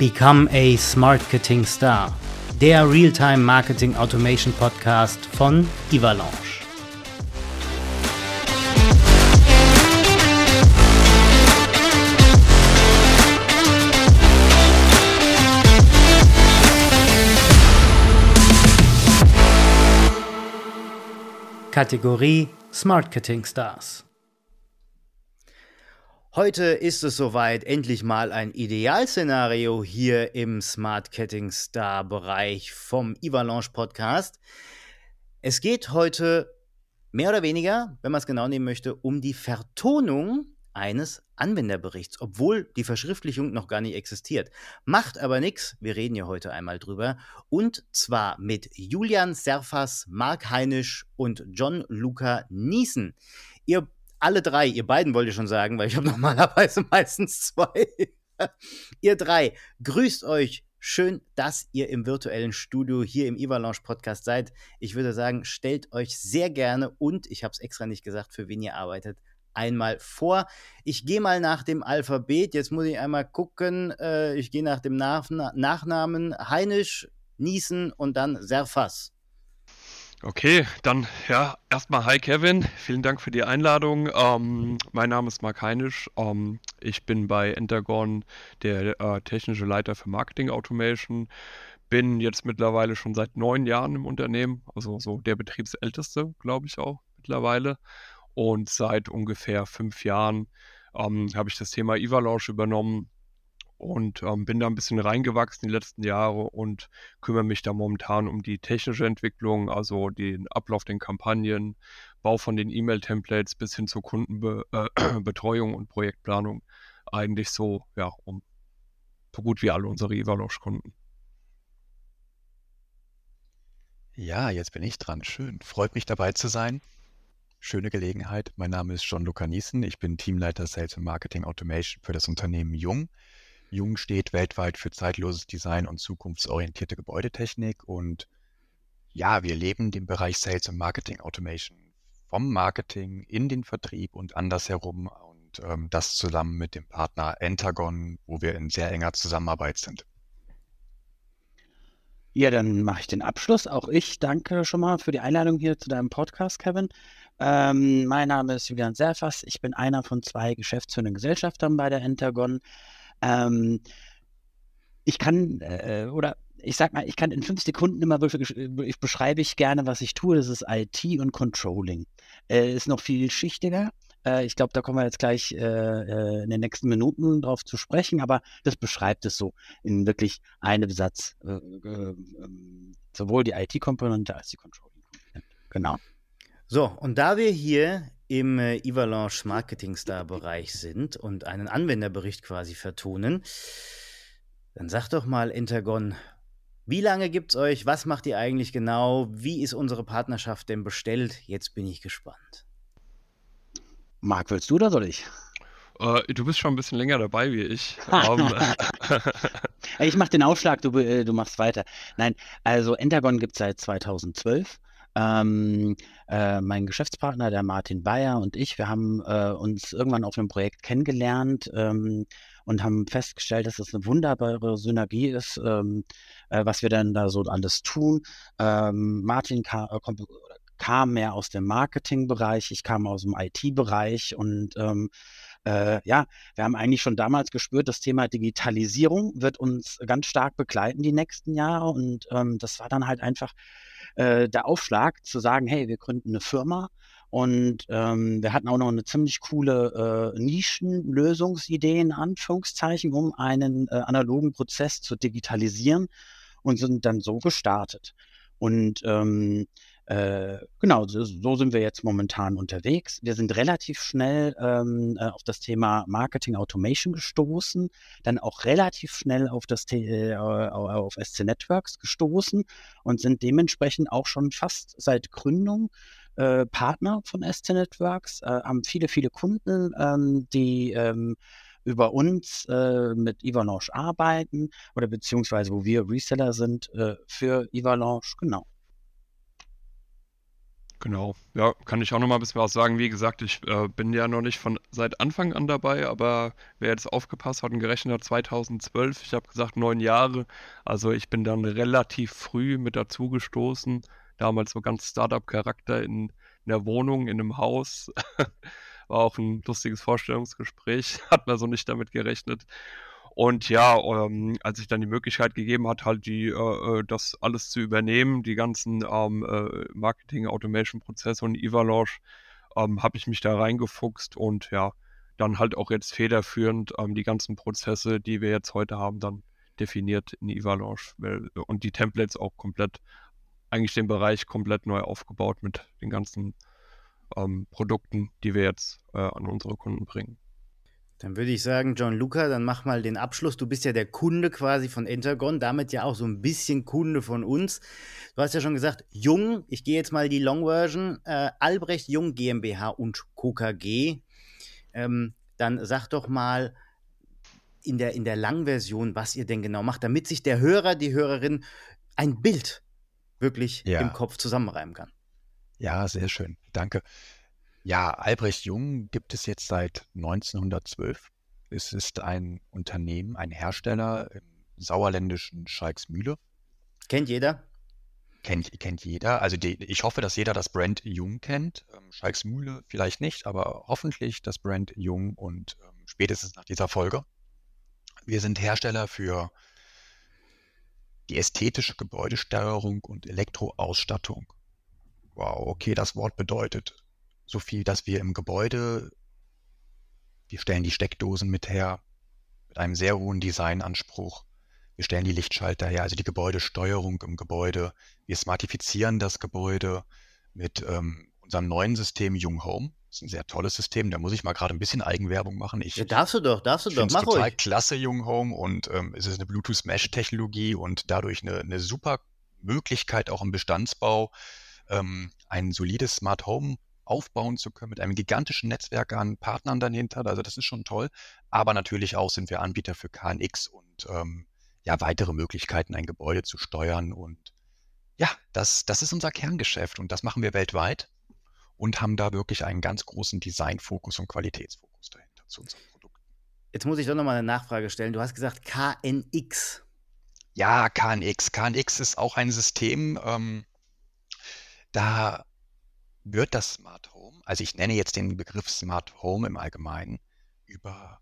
Become a Smartketing Star, der Realtime Marketing Automation Podcast von Ivalanche. Kategorie Smartketing Stars. Heute ist es soweit, endlich mal ein Idealszenario hier im Smart Ketting Star Bereich vom Ivalanche Podcast. Es geht heute mehr oder weniger, wenn man es genau nehmen möchte, um die Vertonung eines Anwenderberichts, obwohl die Verschriftlichung noch gar nicht existiert. Macht aber nichts, wir reden ja heute einmal drüber. Und zwar mit Julian Serfas, Marc Heinisch und John Luca Niesen. Ihr alle drei, ihr beiden wollt ihr schon sagen, weil ich habe normalerweise meistens zwei. ihr drei, grüßt euch. Schön, dass ihr im virtuellen Studio hier im Ivalanche Podcast seid. Ich würde sagen, stellt euch sehr gerne und ich habe es extra nicht gesagt, für wen ihr arbeitet, einmal vor. Ich gehe mal nach dem Alphabet. Jetzt muss ich einmal gucken. Äh, ich gehe nach dem nach Nachnamen Heinisch, Niesen und dann Serfas. Okay, dann ja, erstmal hi Kevin, vielen Dank für die Einladung. Ähm, mein Name ist Marc Heinisch. Ähm, ich bin bei Entergon der äh, technische Leiter für Marketing Automation. Bin jetzt mittlerweile schon seit neun Jahren im Unternehmen, also so der Betriebsälteste, glaube ich auch mittlerweile. Und seit ungefähr fünf Jahren ähm, habe ich das Thema Evalanche übernommen und ähm, bin da ein bisschen reingewachsen die letzten Jahre und kümmere mich da momentan um die technische Entwicklung, also den Ablauf den Kampagnen, Bau von den E-Mail-Templates bis hin zur Kundenbetreuung äh, und Projektplanung. Eigentlich so, ja, um so gut wie alle unsere Evalush-Kunden. Ja, jetzt bin ich dran. Schön. Freut mich dabei zu sein. Schöne Gelegenheit. Mein Name ist John Luca Niesen. Ich bin Teamleiter Sales und Marketing Automation für das Unternehmen Jung. Jung steht weltweit für zeitloses Design und zukunftsorientierte Gebäudetechnik. Und ja, wir leben den Bereich Sales und Marketing Automation vom Marketing in den Vertrieb und andersherum. Und ähm, das zusammen mit dem Partner Entagon, wo wir in sehr enger Zusammenarbeit sind. Ja, dann mache ich den Abschluss. Auch ich danke schon mal für die Einladung hier zu deinem Podcast, Kevin. Ähm, mein Name ist Julian Serfas. Ich bin einer von zwei geschäftsführenden Gesellschaftern bei der Entagon. Ähm, ich kann, äh, oder ich sag mal, ich kann in fünf Sekunden immer, ich beschreibe ich gerne, was ich tue. Das ist IT und Controlling. Äh, ist noch viel schichtiger. Äh, ich glaube, da kommen wir jetzt gleich äh, äh, in den nächsten Minuten drauf zu sprechen, aber das beschreibt es so in wirklich einem Satz. Äh, ähm, sowohl die IT-Komponente als die Controlling-Komponente. Genau. So, und da wir hier im äh, Ivalanche Marketing Star Bereich sind und einen Anwenderbericht quasi vertonen, dann sagt doch mal Intergon, wie lange gibt's euch? Was macht ihr eigentlich genau? Wie ist unsere Partnerschaft denn bestellt? Jetzt bin ich gespannt. Marc, willst du oder soll ich? Uh, du bist schon ein bisschen länger dabei wie ich. um, ich mache den Aufschlag, du, äh, du machst weiter. Nein, also Entagon gibt es seit 2012. Ähm, äh, mein Geschäftspartner, der Martin Bayer und ich, wir haben äh, uns irgendwann auf einem Projekt kennengelernt ähm, und haben festgestellt, dass es eine wunderbare Synergie ist, ähm, äh, was wir dann da so alles tun. Ähm, Martin kam, äh, kam mehr aus dem Marketingbereich, ich kam aus dem IT-Bereich und ähm, äh, ja, wir haben eigentlich schon damals gespürt, das Thema Digitalisierung wird uns ganz stark begleiten die nächsten Jahre und ähm, das war dann halt einfach äh, der Aufschlag zu sagen, hey, wir gründen eine Firma. Und ähm, wir hatten auch noch eine ziemlich coole äh, Nischenlösungsidee in Anführungszeichen, um einen äh, analogen Prozess zu digitalisieren und sind dann so gestartet. Und ähm, äh, genau, so, so, sind wir jetzt momentan unterwegs. Wir sind relativ schnell ähm, äh, auf das Thema Marketing Automation gestoßen, dann auch relativ schnell auf das äh, auf SC Networks gestoßen und sind dementsprechend auch schon fast seit Gründung äh, Partner von SC Networks, äh, haben viele, viele Kunden, ähm, die ähm, über uns äh, mit Ivalanche arbeiten oder beziehungsweise wo wir Reseller sind äh, für Ivalanche, genau. Genau, ja, kann ich auch noch mal ein bisschen was sagen. Wie gesagt, ich äh, bin ja noch nicht von seit Anfang an dabei, aber wer jetzt aufgepasst hat und gerechnet hat, 2012, ich habe gesagt neun Jahre, also ich bin dann relativ früh mit dazugestoßen, damals so ganz Startup-Charakter in, in der Wohnung, in einem Haus, war auch ein lustiges Vorstellungsgespräch, hat man so nicht damit gerechnet. Und ja, ähm, als sich dann die Möglichkeit gegeben hat, halt die, äh, äh, das alles zu übernehmen, die ganzen ähm, äh, Marketing-Automation-Prozesse und Evalanche, ähm, habe ich mich da reingefuchst und ja, dann halt auch jetzt federführend ähm, die ganzen Prozesse, die wir jetzt heute haben, dann definiert in Evalanche und die Templates auch komplett, eigentlich den Bereich komplett neu aufgebaut mit den ganzen ähm, Produkten, die wir jetzt äh, an unsere Kunden bringen. Dann würde ich sagen, John Luca, dann mach mal den Abschluss. Du bist ja der Kunde quasi von Entergon, damit ja auch so ein bisschen Kunde von uns. Du hast ja schon gesagt, Jung, ich gehe jetzt mal die Long Version, äh, Albrecht Jung GmbH und KKG. Ähm, dann sag doch mal in der, in der Langversion, was ihr denn genau macht, damit sich der Hörer, die Hörerin ein Bild wirklich ja. im Kopf zusammenreimen kann. Ja, sehr schön. Danke. Ja, Albrecht Jung gibt es jetzt seit 1912. Es ist ein Unternehmen, ein Hersteller im sauerländischen Schalksmühle. Kennt jeder? Kennt, kennt jeder. Also die, ich hoffe, dass jeder das Brand Jung kennt. Ähm, Schalksmühle vielleicht nicht, aber hoffentlich das Brand Jung und ähm, spätestens nach dieser Folge. Wir sind Hersteller für die ästhetische Gebäudesteuerung und Elektroausstattung. Wow, okay, das Wort bedeutet so viel, dass wir im Gebäude, wir stellen die Steckdosen mit her, mit einem sehr hohen Designanspruch. Wir stellen die Lichtschalter her, also die Gebäudesteuerung im Gebäude. Wir smartifizieren das Gebäude mit ähm, unserem neuen System Jung Home. Das ist ein sehr tolles System. Da muss ich mal gerade ein bisschen Eigenwerbung machen. Ich ja, darfst du doch, darfst du doch. Mach total ruhig. klasse Jung Home und ähm, es ist eine Bluetooth Mesh Technologie und dadurch eine, eine super Möglichkeit auch im Bestandsbau ähm, ein solides Smart Home aufbauen zu können mit einem gigantischen Netzwerk an Partnern dahinter. Also das ist schon toll. Aber natürlich auch sind wir Anbieter für KNX und ähm, ja, weitere Möglichkeiten, ein Gebäude zu steuern. Und ja, das, das ist unser Kerngeschäft und das machen wir weltweit und haben da wirklich einen ganz großen Designfokus und Qualitätsfokus dahinter zu unseren Produkten. Jetzt muss ich doch nochmal eine Nachfrage stellen. Du hast gesagt KNX. Ja, KNX. KNX ist auch ein System, ähm, da wird das Smart Home, also ich nenne jetzt den Begriff Smart Home im Allgemeinen, über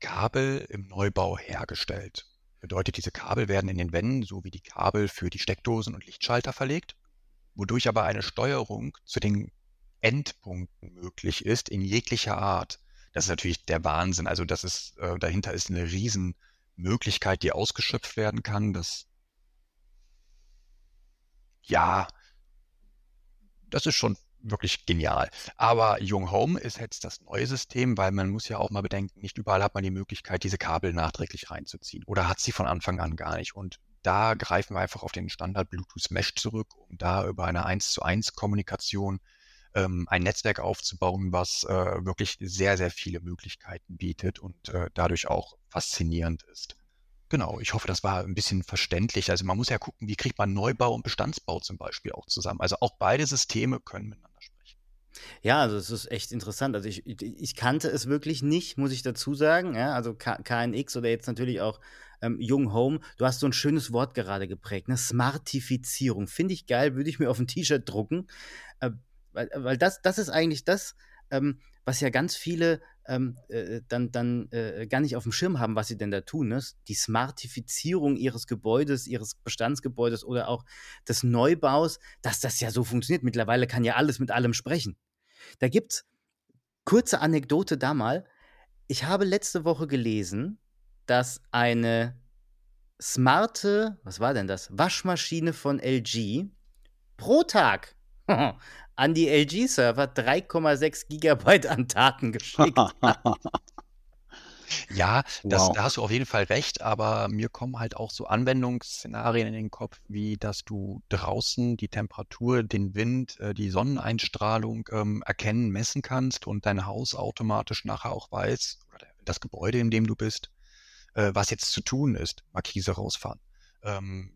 Kabel im Neubau hergestellt. Bedeutet, diese Kabel werden in den Wänden sowie die Kabel für die Steckdosen und Lichtschalter verlegt, wodurch aber eine Steuerung zu den Endpunkten möglich ist in jeglicher Art. Das ist natürlich der Wahnsinn. Also das ist, äh, dahinter ist eine Riesenmöglichkeit, die ausgeschöpft werden kann. Das ja, das ist schon wirklich genial. Aber Jung Home ist jetzt das neue System, weil man muss ja auch mal bedenken, nicht überall hat man die Möglichkeit, diese Kabel nachträglich reinzuziehen oder hat sie von Anfang an gar nicht. Und da greifen wir einfach auf den Standard Bluetooth Mesh zurück, um da über eine 1 zu 1 Kommunikation ähm, ein Netzwerk aufzubauen, was äh, wirklich sehr, sehr viele Möglichkeiten bietet und äh, dadurch auch faszinierend ist. Genau, ich hoffe, das war ein bisschen verständlich. Also man muss ja gucken, wie kriegt man Neubau und Bestandsbau zum Beispiel auch zusammen. Also auch beide Systeme können miteinander sprechen. Ja, also es ist echt interessant. Also ich, ich kannte es wirklich nicht, muss ich dazu sagen. Ja, also KNX oder jetzt natürlich auch ähm, Jung Home. Du hast so ein schönes Wort gerade geprägt, ne? Smartifizierung. Finde ich geil, würde ich mir auf ein T-Shirt drucken. Äh, weil, weil das, das ist eigentlich das, ähm, was ja ganz viele ähm, äh, dann, dann äh, gar nicht auf dem Schirm haben, was sie denn da tun. Ne? Die Smartifizierung ihres Gebäudes, ihres Bestandsgebäudes oder auch des Neubaus, dass das ja so funktioniert. Mittlerweile kann ja alles mit allem sprechen. Da gibt's kurze Anekdote da mal. Ich habe letzte Woche gelesen, dass eine smarte, was war denn das? Waschmaschine von LG pro Tag an die LG-Server 3,6 Gigabyte an Daten geschickt. Ja, das, wow. da hast du auf jeden Fall recht, aber mir kommen halt auch so Anwendungsszenarien in den Kopf, wie dass du draußen die Temperatur, den Wind, äh, die Sonneneinstrahlung ähm, erkennen, messen kannst und dein Haus automatisch nachher auch weiß, oder das Gebäude, in dem du bist, äh, was jetzt zu tun ist. Markise rausfahren, ähm,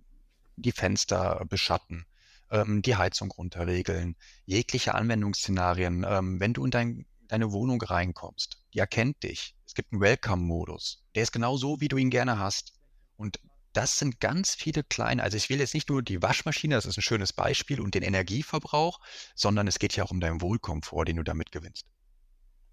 die Fenster beschatten, ähm, die Heizung runterregeln, jegliche Anwendungsszenarien. Ähm, wenn du in dein, deine Wohnung reinkommst, die erkennt dich. Es gibt einen Welcome-Modus. Der ist genau so, wie du ihn gerne hast. Und das sind ganz viele kleine, also ich will jetzt nicht nur die Waschmaschine, das ist ein schönes Beispiel, und den Energieverbrauch, sondern es geht ja auch um deinen Wohlkomfort, den du damit gewinnst.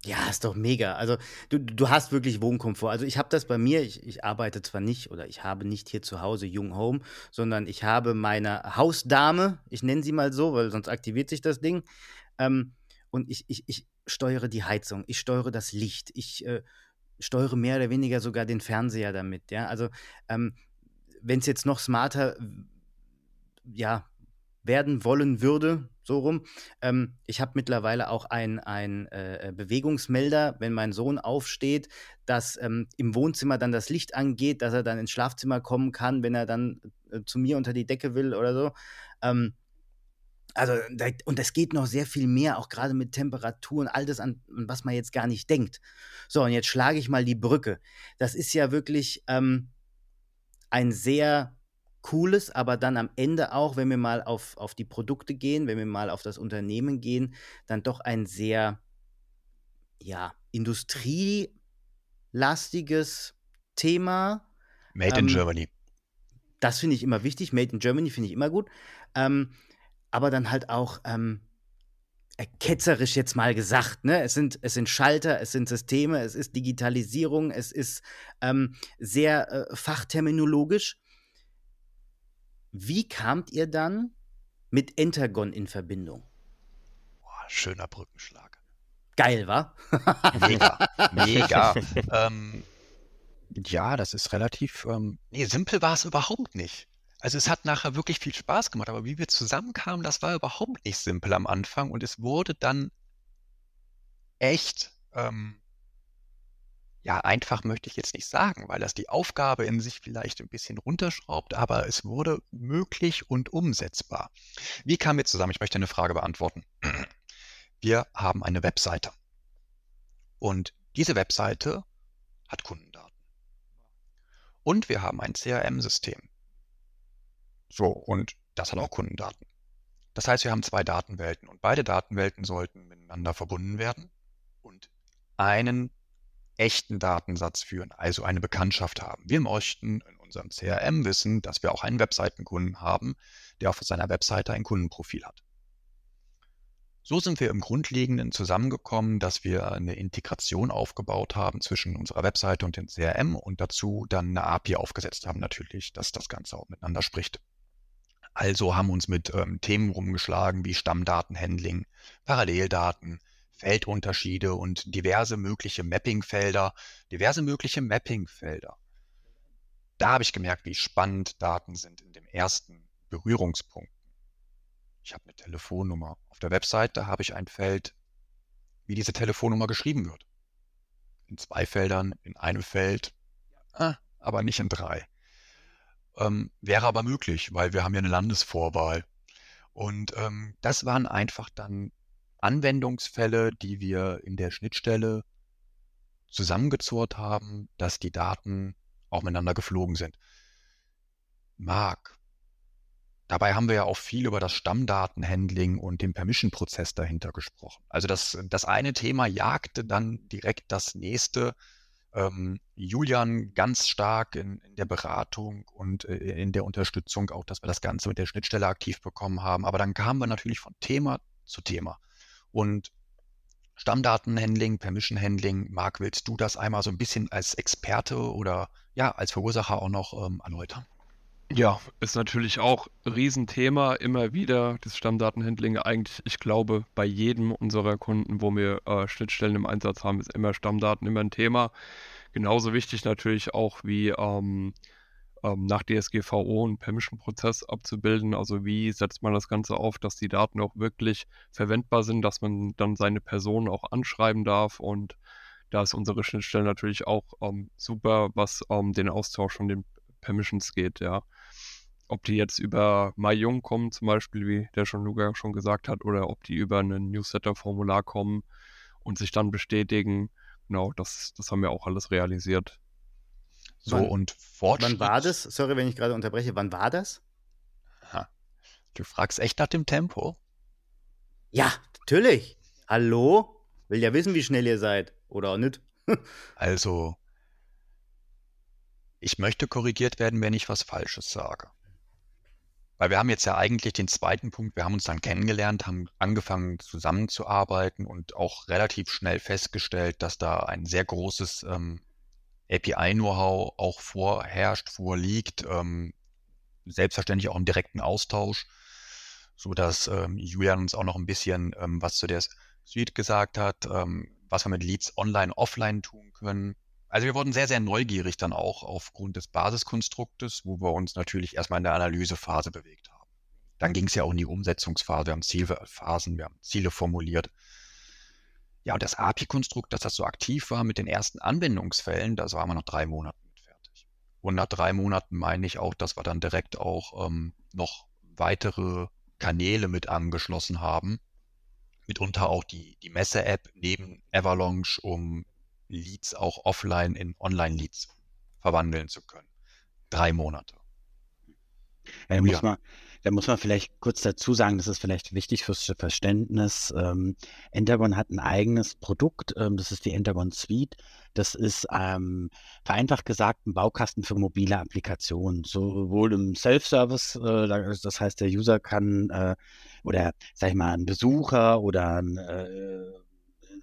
Ja, ist doch mega. Also du, du hast wirklich Wohnkomfort. Also ich habe das bei mir, ich, ich arbeite zwar nicht oder ich habe nicht hier zu Hause Jung Home, sondern ich habe meine Hausdame, ich nenne sie mal so, weil sonst aktiviert sich das Ding. Ähm, und ich, ich, ich steuere die Heizung, ich steuere das Licht, ich äh, steuere mehr oder weniger sogar den Fernseher damit. Ja, also ähm, wenn es jetzt noch smarter ja, werden wollen würde, so rum. Ähm, ich habe mittlerweile auch einen äh, Bewegungsmelder, wenn mein Sohn aufsteht, dass ähm, im Wohnzimmer dann das Licht angeht, dass er dann ins Schlafzimmer kommen kann, wenn er dann äh, zu mir unter die Decke will oder so. Ähm, also, da, und es geht noch sehr viel mehr, auch gerade mit Temperaturen, all das, an, was man jetzt gar nicht denkt. So, und jetzt schlage ich mal die Brücke. Das ist ja wirklich ähm, ein sehr cooles, aber dann am Ende auch, wenn wir mal auf, auf die Produkte gehen, wenn wir mal auf das Unternehmen gehen, dann doch ein sehr, ja, industrielastiges Thema. Made in ähm, Germany. Das finde ich immer wichtig. Made in Germany finde ich immer gut. Ähm, aber dann halt auch ähm, äh, ketzerisch jetzt mal gesagt, ne? Es sind, es sind Schalter, es sind Systeme, es ist Digitalisierung, es ist ähm, sehr äh, fachterminologisch. Wie kamt ihr dann mit Entergon in Verbindung? Boah, schöner Brückenschlag. Geil, wa? mega, mega. ähm, ja, das ist relativ. Ähm, nee, simpel war es überhaupt nicht. Also es hat nachher wirklich viel Spaß gemacht, aber wie wir zusammenkamen, das war überhaupt nicht simpel am Anfang und es wurde dann echt ähm, ja, einfach möchte ich jetzt nicht sagen, weil das die Aufgabe in sich vielleicht ein bisschen runterschraubt, aber es wurde möglich und umsetzbar. Wie kamen wir zusammen? Ich möchte eine Frage beantworten. Wir haben eine Webseite. Und diese Webseite hat Kundendaten. Und wir haben ein CRM-System. So, und das hat auch Kundendaten. Das heißt, wir haben zwei Datenwelten und beide Datenwelten sollten miteinander verbunden werden und einen echten Datensatz führen, also eine Bekanntschaft haben. Wir möchten in unserem CRM wissen, dass wir auch einen Webseitenkunden haben, der auf seiner Webseite ein Kundenprofil hat. So sind wir im Grundlegenden zusammengekommen, dass wir eine Integration aufgebaut haben zwischen unserer Webseite und dem CRM und dazu dann eine API aufgesetzt haben natürlich, dass das Ganze auch miteinander spricht. Also haben uns mit ähm, Themen rumgeschlagen wie Stammdatenhandling, Paralleldaten, Feldunterschiede und diverse mögliche Mappingfelder, diverse mögliche Mappingfelder. Da habe ich gemerkt, wie spannend Daten sind in dem ersten Berührungspunkt. Ich habe eine Telefonnummer. Auf der Webseite habe ich ein Feld, wie diese Telefonnummer geschrieben wird. In zwei Feldern, in einem Feld, ah, aber nicht in drei. Ähm, wäre aber möglich, weil wir haben ja eine Landesvorwahl. Und ähm, das waren einfach dann Anwendungsfälle, die wir in der Schnittstelle zusammengezurrt haben, dass die Daten auch miteinander geflogen sind. Mark. Dabei haben wir ja auch viel über das Stammdatenhandling und den Permission-Prozess dahinter gesprochen. Also das, das eine Thema jagte dann direkt das nächste. Ähm, Julian ganz stark in, in der Beratung und äh, in der Unterstützung, auch dass wir das Ganze mit der Schnittstelle aktiv bekommen haben. Aber dann kamen wir natürlich von Thema zu Thema. Und Stammdatenhandling, Permission Handling, Marc, willst du das einmal so ein bisschen als Experte oder ja, als Verursacher auch noch ähm, erläutern? Ja, ist natürlich auch Riesenthema, immer wieder das Stammdatenhandling. Eigentlich, ich glaube, bei jedem unserer Kunden, wo wir äh, Schnittstellen im Einsatz haben, ist immer Stammdaten immer ein Thema. Genauso wichtig natürlich auch wie ähm, ähm, nach DSGVO einen Permission-Prozess abzubilden. Also wie setzt man das Ganze auf, dass die Daten auch wirklich verwendbar sind, dass man dann seine Person auch anschreiben darf und da ist unsere Schnittstelle natürlich auch ähm, super, was ähm, den Austausch von den Permissions geht, ja. Ob die jetzt über MyJung kommen, zum Beispiel, wie der schon Luca schon gesagt hat, oder ob die über ein Newsletter-Formular kommen und sich dann bestätigen, genau, das, das haben wir auch alles realisiert. So wann, und Fortschritt. Wann war das? Sorry, wenn ich gerade unterbreche. Wann war das? Ha. Du fragst echt nach dem Tempo? Ja, natürlich. Hallo? Will ja wissen, wie schnell ihr seid. Oder auch nicht. also, ich möchte korrigiert werden, wenn ich was Falsches sage. Weil wir haben jetzt ja eigentlich den zweiten Punkt, wir haben uns dann kennengelernt, haben angefangen zusammenzuarbeiten und auch relativ schnell festgestellt, dass da ein sehr großes ähm, API-Know-how auch vorherrscht, vorliegt, ähm, selbstverständlich auch im direkten Austausch, so dass ähm, Julian uns auch noch ein bisschen ähm, was zu der Suite gesagt hat, ähm, was wir mit Leads online, offline tun können. Also wir wurden sehr, sehr neugierig dann auch aufgrund des Basiskonstruktes, wo wir uns natürlich erstmal in der Analysephase bewegt haben. Dann ging es ja auch in die Umsetzungsphase, wir haben Zielphasen, wir haben Ziele formuliert. Ja, und das API-Konstrukt, dass das so aktiv war mit den ersten Anwendungsfällen, da waren wir nach drei Monaten mit fertig. Und nach drei Monaten meine ich auch, dass wir dann direkt auch ähm, noch weitere Kanäle mit angeschlossen haben. Mitunter auch die, die Messe-App neben Avalanche, um Leads auch offline in Online-Leads verwandeln zu können. Drei Monate. Ja, muss man, da muss man vielleicht kurz dazu sagen, das ist vielleicht wichtig fürs Verständnis. Ähm, Endagon hat ein eigenes Produkt, ähm, das ist die Endagon Suite. Das ist ähm, vereinfacht gesagt ein Baukasten für mobile Applikationen, sowohl im Self-Service, äh, das heißt, der User kann äh, oder sag ich mal, ein Besucher oder ein äh,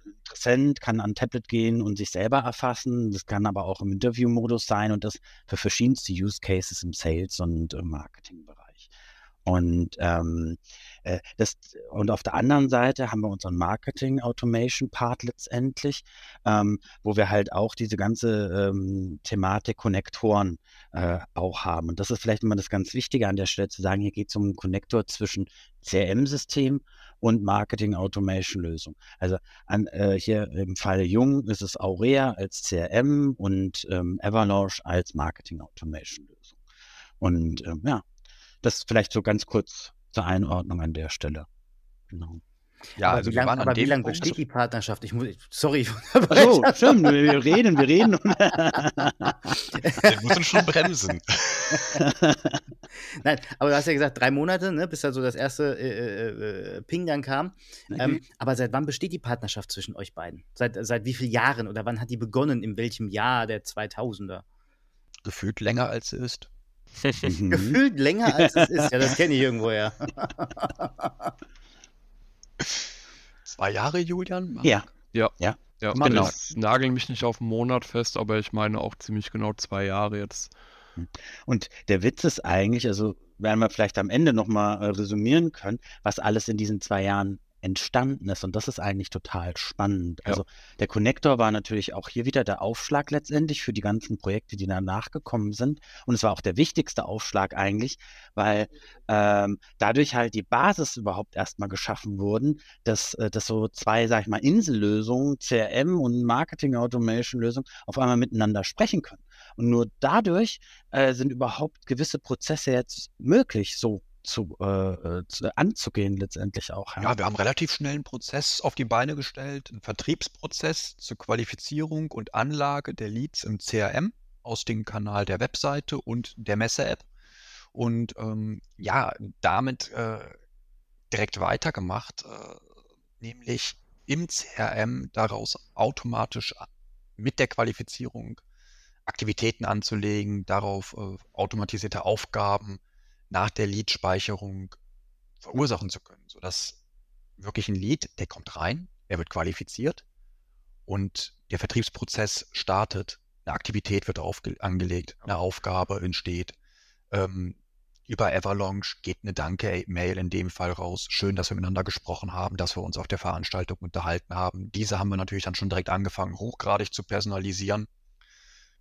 Interessent kann an ein Tablet gehen und sich selber erfassen. Das kann aber auch im Interview-Modus sein und das für verschiedenste Use Cases im Sales- und im Marketingbereich. Und ähm, äh, das, und auf der anderen Seite haben wir unseren Marketing Automation Part letztendlich, ähm, wo wir halt auch diese ganze ähm, Thematik Konnektoren äh, auch haben. Und das ist vielleicht immer das ganz Wichtige an der Stelle zu sagen, hier geht es um einen Konnektor zwischen CRM-System und Marketing Automation Lösung. Also an, äh, hier im Fall Jung ist es Aurea als CRM und ähm, Avalanche als Marketing Automation Lösung. Und ähm, ja, das vielleicht so ganz kurz zur Einordnung an der Stelle. Genau. Ja, aber also wie lange lang besteht die Partnerschaft? Ich muss, sorry. so, stimmt, wir reden, wir reden. wir müssen schon bremsen. Nein, aber du hast ja gesagt, drei Monate, ne, bis da so das erste äh, äh, äh Ping dann kam. Mhm. Ähm, aber seit wann besteht die Partnerschaft zwischen euch beiden? Seit, seit wie vielen Jahren oder wann hat die begonnen? In welchem Jahr der 2000er? Gefühlt länger als sie ist. Mhm. Gefühlt länger als es ist. Ja, das kenne ich irgendwoher. Zwei Jahre, Julian? Marc? Ja. Ja. Ja. Ja, genau. Ich nagel mich nicht auf einen Monat fest, aber ich meine auch ziemlich genau zwei Jahre jetzt. Hm. Und der Witz ist eigentlich, also werden wir vielleicht am Ende nochmal äh, resümieren können, was alles in diesen zwei Jahren entstanden ist. Und das ist eigentlich total spannend. Ja. Also der Connector war natürlich auch hier wieder der Aufschlag letztendlich für die ganzen Projekte, die danach gekommen sind. Und es war auch der wichtigste Aufschlag eigentlich, weil ähm, dadurch halt die Basis überhaupt erstmal geschaffen wurden, dass, äh, dass so zwei, sag ich mal, Insellösungen, CRM und Marketing Automation Lösungen auf einmal miteinander sprechen können. Und nur dadurch äh, sind überhaupt gewisse Prozesse jetzt möglich, so zu, äh, äh, zu, anzugehen letztendlich auch. Ja. ja, wir haben relativ schnell einen Prozess auf die Beine gestellt, einen Vertriebsprozess zur Qualifizierung und Anlage der Leads im CRM aus dem Kanal der Webseite und der Messe-App. Und ähm, ja, damit äh, direkt weitergemacht, äh, nämlich im CRM daraus automatisch mit der Qualifizierung Aktivitäten anzulegen, darauf äh, automatisierte Aufgaben nach der Lead-Speicherung verursachen zu können, sodass wirklich ein Lead, der kommt rein, er wird qualifiziert und der Vertriebsprozess startet, eine Aktivität wird angelegt, eine Aufgabe entsteht. Ähm, über Avalanche geht eine Danke-Mail in dem Fall raus. Schön, dass wir miteinander gesprochen haben, dass wir uns auf der Veranstaltung unterhalten haben. Diese haben wir natürlich dann schon direkt angefangen, hochgradig zu personalisieren.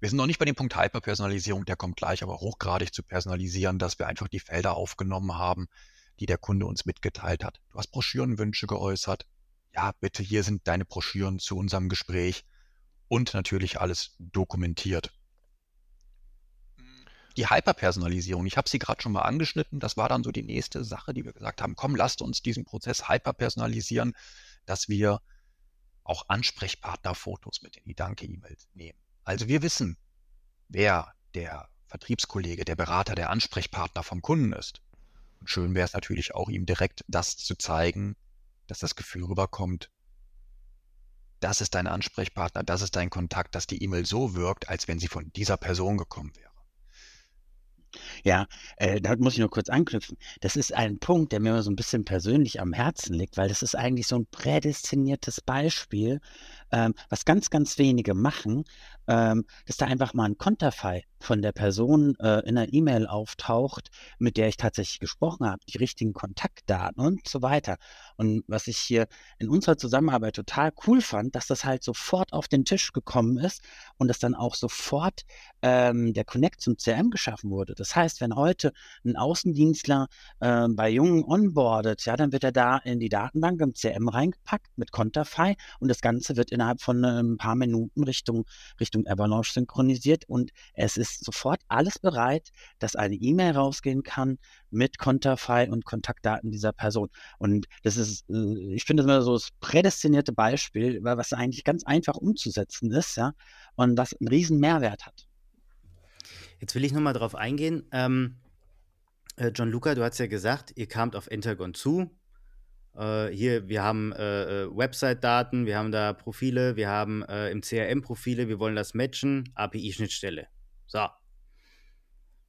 Wir sind noch nicht bei dem Punkt Hyperpersonalisierung, der kommt gleich, aber hochgradig zu personalisieren, dass wir einfach die Felder aufgenommen haben, die der Kunde uns mitgeteilt hat. Du hast Broschürenwünsche geäußert. Ja, bitte, hier sind deine Broschüren zu unserem Gespräch und natürlich alles dokumentiert. Die Hyperpersonalisierung, ich habe sie gerade schon mal angeschnitten, das war dann so die nächste Sache, die wir gesagt haben, komm, lasst uns diesen Prozess hyperpersonalisieren, dass wir auch Ansprechpartnerfotos mit in die Danke-E-Mails nehmen. Also wir wissen, wer der Vertriebskollege, der Berater, der Ansprechpartner vom Kunden ist. Und schön wäre es natürlich auch, ihm direkt das zu zeigen, dass das Gefühl rüberkommt, das ist dein Ansprechpartner, das ist dein Kontakt, dass die E-Mail so wirkt, als wenn sie von dieser Person gekommen wäre. Ja, äh, da muss ich nur kurz anknüpfen. Das ist ein Punkt, der mir so ein bisschen persönlich am Herzen liegt, weil das ist eigentlich so ein prädestiniertes Beispiel, ähm, was ganz, ganz wenige machen, ähm, dass da einfach mal ein Konterfei von der Person äh, in einer E-Mail auftaucht, mit der ich tatsächlich gesprochen habe, die richtigen Kontaktdaten und so weiter. Und was ich hier in unserer Zusammenarbeit total cool fand, dass das halt sofort auf den Tisch gekommen ist und dass dann auch sofort ähm, der Connect zum CRM geschaffen wurde. Das heißt, wenn heute ein Außendienstler äh, bei Jungen onboardet, ja, dann wird er da in die Datenbank im CRM reingepackt mit Konterfei und das Ganze wird innerhalb von ein ähm, paar Minuten Richtung, Richtung Avalanche synchronisiert und es ist sofort alles bereit, dass eine E-Mail rausgehen kann mit Konterfei und Kontaktdaten dieser Person. Und das ist, äh, ich finde das immer so das prädestinierte Beispiel, was eigentlich ganz einfach umzusetzen ist, ja, und was einen riesen Mehrwert hat. Jetzt will ich nochmal drauf eingehen. Ähm, äh, John Luca, du hast ja gesagt, ihr kamt auf Intergon zu. Äh, hier, wir haben äh, äh, Website-Daten, wir haben da Profile, wir haben äh, im CRM Profile, wir wollen das matchen, API-Schnittstelle. So.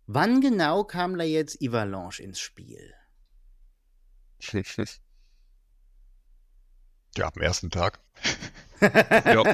Wann genau kam da jetzt Avalanche ins Spiel? Ja, am ersten Tag. ja.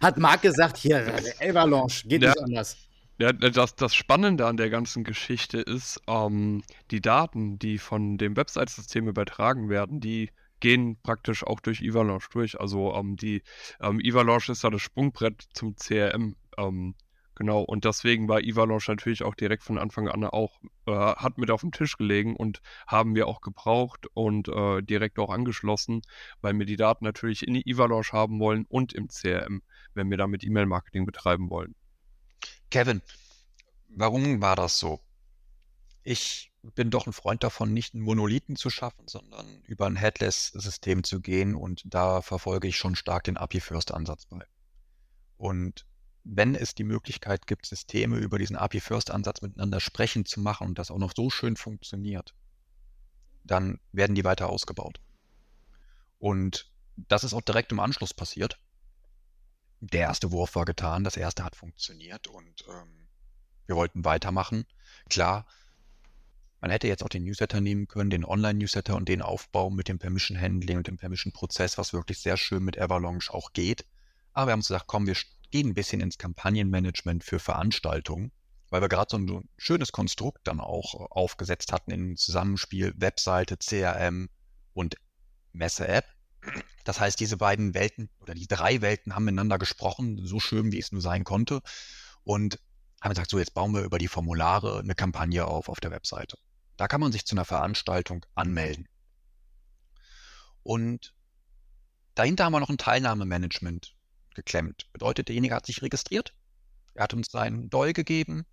Hat Marc gesagt, hier, Avalanche, geht ja. nicht anders. Ja, das, das Spannende an der ganzen Geschichte ist, ähm, die Daten, die von dem Website-System übertragen werden, die gehen praktisch auch durch Avalanche durch. Also ähm, die ähm, Avalanche ist da das Sprungbrett zum CRM. Ähm, genau, und deswegen war Avalanche natürlich auch direkt von Anfang an auch, äh, hat mit auf dem Tisch gelegen und haben wir auch gebraucht und äh, direkt auch angeschlossen, weil wir die Daten natürlich in die Avalanche haben wollen und im CRM, wenn wir damit E-Mail-Marketing betreiben wollen. Kevin, warum war das so? Ich bin doch ein Freund davon, nicht einen Monolithen zu schaffen, sondern über ein Headless-System zu gehen und da verfolge ich schon stark den API-First-Ansatz bei. Und wenn es die Möglichkeit gibt, Systeme über diesen API-First-Ansatz miteinander sprechen zu machen und das auch noch so schön funktioniert, dann werden die weiter ausgebaut. Und das ist auch direkt im Anschluss passiert der erste Wurf war getan, das erste hat funktioniert und ähm, wir wollten weitermachen. Klar, man hätte jetzt auch den Newsletter nehmen können, den Online-Newsletter und den Aufbau mit dem Permission-Handling und dem Permission-Prozess, was wirklich sehr schön mit Avalanche auch geht. Aber wir haben uns gesagt, komm, wir gehen ein bisschen ins Kampagnenmanagement für Veranstaltungen, weil wir gerade so ein schönes Konstrukt dann auch äh, aufgesetzt hatten im Zusammenspiel Webseite, CRM und Messe-App. Das heißt, diese beiden Welten oder die drei Welten haben miteinander gesprochen, so schön wie es nur sein konnte. Und haben gesagt, so jetzt bauen wir über die Formulare eine Kampagne auf auf der Webseite. Da kann man sich zu einer Veranstaltung anmelden. Und dahinter haben wir noch ein Teilnahmemanagement geklemmt. Bedeutet, derjenige hat sich registriert, er hat uns seinen DOI gegeben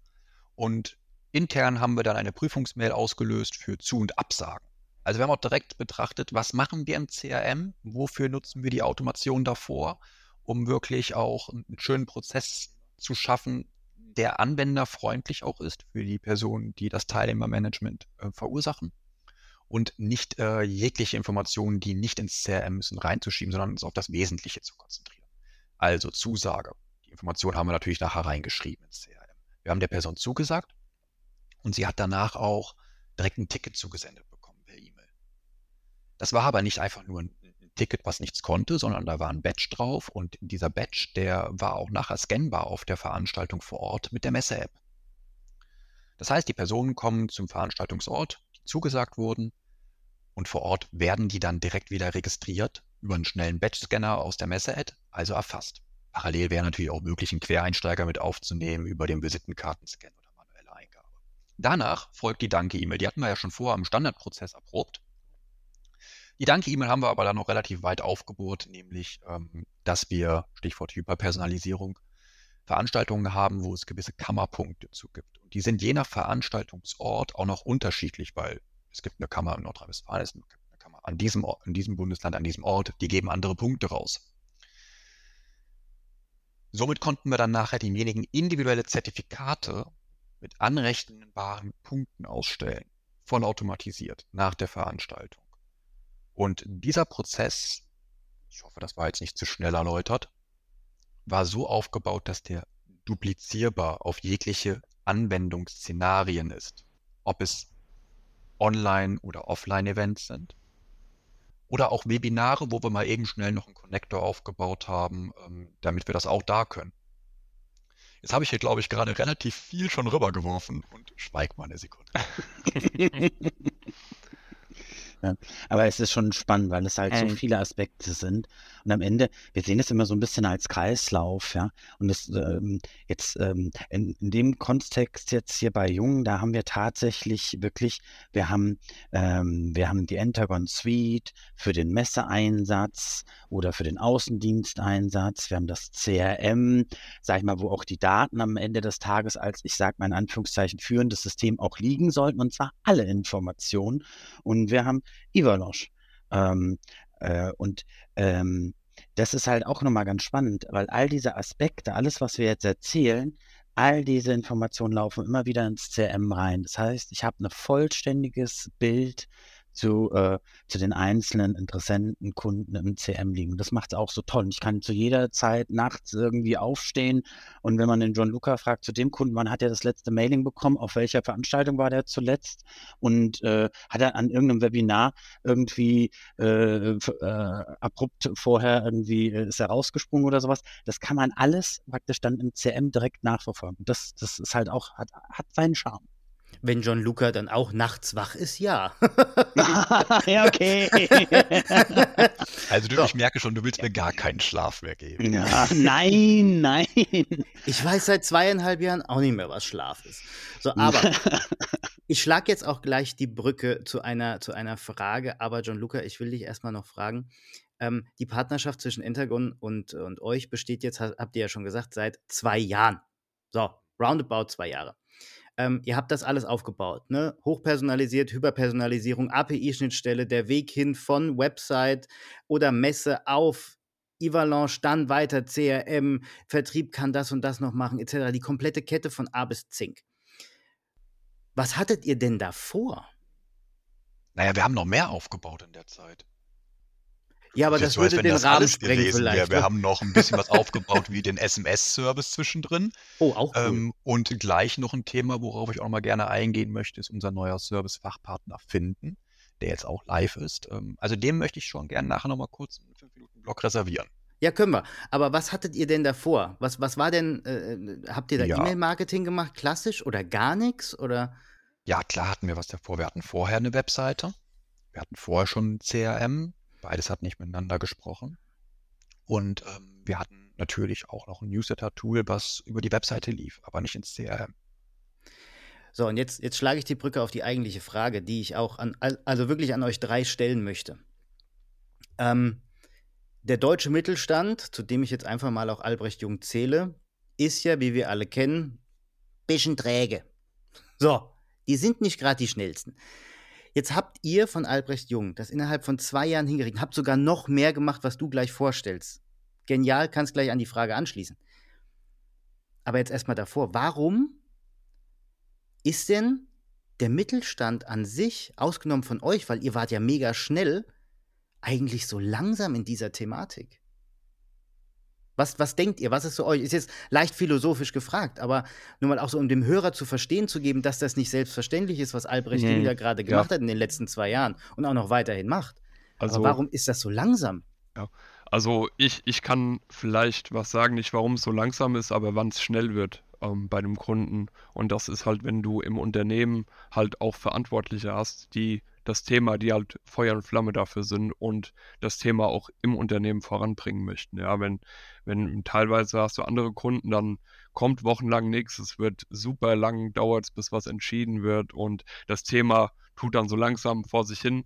und intern haben wir dann eine Prüfungsmail ausgelöst für Zu- und Absagen. Also wir haben auch direkt betrachtet, was machen wir im CRM, wofür nutzen wir die Automation davor, um wirklich auch einen schönen Prozess zu schaffen, der anwenderfreundlich auch ist für die Personen, die das Teilnehmermanagement äh, verursachen und nicht äh, jegliche Informationen, die nicht ins CRM müssen, reinzuschieben, sondern uns auf das Wesentliche zu konzentrieren. Also Zusage. Die Information haben wir natürlich nachher reingeschrieben ins CRM. Wir haben der Person zugesagt und sie hat danach auch direkt ein Ticket zugesendet das war aber nicht einfach nur ein Ticket, was nichts konnte, sondern da war ein Badge drauf und dieser Badge, der war auch nachher scannbar auf der Veranstaltung vor Ort mit der Messe-App. Das heißt, die Personen kommen zum Veranstaltungsort, die zugesagt wurden, und vor Ort werden die dann direkt wieder registriert über einen schnellen Badge-Scanner aus der Messe-App, also erfasst. Parallel wäre natürlich auch möglich, einen Quereinsteiger mit aufzunehmen über den Visitenkartenscan oder manuelle Eingabe. Danach folgt die Danke-E-Mail. Die hatten wir ja schon vorher im Standardprozess erprobt. Die Danke-E-Mail haben wir aber dann noch relativ weit aufgebohrt, nämlich, ähm, dass wir, Stichwort Hyperpersonalisierung, Veranstaltungen haben, wo es gewisse Kammerpunkte zu gibt. Und die sind je nach Veranstaltungsort auch noch unterschiedlich, weil es gibt eine Kammer in Nordrhein-Westfalen, es gibt eine Kammer an diesem, Ort, in diesem Bundesland, an diesem Ort, die geben andere Punkte raus. Somit konnten wir dann nachher demjenigen individuelle Zertifikate mit anrechenbaren Punkten ausstellen vollautomatisiert nach der Veranstaltung. Und dieser Prozess, ich hoffe, das war jetzt nicht zu schnell erläutert, war so aufgebaut, dass der duplizierbar auf jegliche Anwendungsszenarien ist. Ob es Online- oder Offline-Events sind. Oder auch Webinare, wo wir mal eben schnell noch einen Connector aufgebaut haben, ähm, damit wir das auch da können. Jetzt habe ich hier, glaube ich, gerade relativ viel schon rübergeworfen und schweig mal eine Sekunde. Ja, aber es ist schon spannend, weil es halt so Ähm. viele Aspekte sind. Und am Ende, wir sehen es immer so ein bisschen als Kreislauf, ja. Und das ähm, jetzt ähm, in, in dem Kontext jetzt hier bei Jung, da haben wir tatsächlich wirklich, wir haben, ähm, wir haben die Entagon Suite für den Messeeinsatz oder für den Außendiensteinsatz. Wir haben das CRM, sag ich mal, wo auch die Daten am Ende des Tages als, ich sag mal in Anführungszeichen, führendes System auch liegen sollten, und zwar alle Informationen. Und wir haben Ivalanche. Ähm, äh, und ähm, das ist halt auch nochmal ganz spannend, weil all diese Aspekte, alles, was wir jetzt erzählen, all diese Informationen laufen immer wieder ins CRM rein. Das heißt, ich habe ein vollständiges Bild zu, äh, zu den einzelnen Interessenten, Kunden im CM liegen. Das macht es auch so toll. Ich kann zu jeder Zeit nachts irgendwie aufstehen und wenn man den John Luca fragt, zu dem Kunden, wann hat er das letzte Mailing bekommen, auf welcher Veranstaltung war der zuletzt und äh, hat er an irgendeinem Webinar irgendwie äh, äh, abrupt vorher irgendwie äh, ist er rausgesprungen oder sowas. Das kann man alles praktisch dann im CM direkt nachverfolgen. Das, das ist halt auch, hat, hat seinen Charme. Wenn John Luca dann auch nachts wach ist, ja. ja, okay. Also du, ich merke schon, du willst mir gar keinen Schlaf mehr geben. ja, nein, nein. Ich weiß seit zweieinhalb Jahren auch nicht mehr, was Schlaf ist. So, aber ich schlage jetzt auch gleich die Brücke zu einer, zu einer Frage. Aber John Luca, ich will dich erstmal noch fragen. Ähm, die Partnerschaft zwischen Entagon und, und euch besteht jetzt, ha- habt ihr ja schon gesagt, seit zwei Jahren. So, roundabout zwei Jahre. Ähm, ihr habt das alles aufgebaut, ne? Hochpersonalisiert, Hyperpersonalisierung, API-Schnittstelle, der Weg hin von Website oder Messe auf Ivalanche, dann weiter CRM, Vertrieb kann das und das noch machen, etc. Die komplette Kette von A bis Zink. Was hattet ihr denn davor? Naja, wir haben noch mehr aufgebaut in der Zeit. Ja, aber das würde den das Rahmen sprengen gewesen wäre. vielleicht. Wir ne? haben noch ein bisschen was aufgebaut wie den SMS-Service zwischendrin. oh, auch cool. Ähm, und gleich noch ein Thema, worauf ich auch mal gerne eingehen möchte, ist unser neuer Service-Fachpartner Finden, der jetzt auch live ist. Ähm, also dem möchte ich schon gerne nachher noch mal kurz einen 5-Minuten-Block reservieren. ja, können wir. Aber was hattet ihr denn davor? Was, was war denn, äh, äh, habt ihr da Ja. E-Mail-Marketing gemacht, klassisch oder gar nichts? Oder? Ja, klar hatten wir was davor. Wir hatten vorher eine Webseite. Wir hatten vorher schon ein CRM. Beides hat nicht miteinander gesprochen. Und ähm, wir hatten natürlich auch noch ein Newsletter-Tool, was über die Webseite lief, aber nicht ins CRM. So, und jetzt, jetzt schlage ich die Brücke auf die eigentliche Frage, die ich auch an, al- also wirklich an euch drei stellen möchte. Ähm, der deutsche Mittelstand, zu dem ich jetzt einfach mal auch Albrecht Jung zähle, ist ja, wie wir alle kennen, bisschen träge. So, die sind nicht gerade die schnellsten. Jetzt habt ihr von Albrecht Jung das innerhalb von zwei Jahren hingekriegt, habt sogar noch mehr gemacht, was du gleich vorstellst. Genial, kannst gleich an die Frage anschließen. Aber jetzt erstmal davor, warum ist denn der Mittelstand an sich, ausgenommen von euch, weil ihr wart ja mega schnell, eigentlich so langsam in dieser Thematik? Was, was denkt ihr? Was ist so euch? Ist jetzt leicht philosophisch gefragt, aber nur mal auch so, um dem Hörer zu verstehen zu geben, dass das nicht selbstverständlich ist, was Albrecht Nee. Da gerade Ja. gemacht hat in den letzten zwei Jahren und auch noch weiterhin macht. Also, aber warum ist das so langsam? also ich, ich kann vielleicht was sagen, nicht warum es so langsam ist, aber wann es schnell wird ähm, bei dem Kunden. Und das ist halt, wenn du im Unternehmen halt auch Verantwortliche hast, die das Thema, die halt Feuer und Flamme dafür sind und das Thema auch im Unternehmen voranbringen möchten. Ja, wenn, wenn teilweise hast du andere Kunden, dann kommt wochenlang nichts, es wird super lang, dauert es, bis was entschieden wird und das Thema tut dann so langsam vor sich hin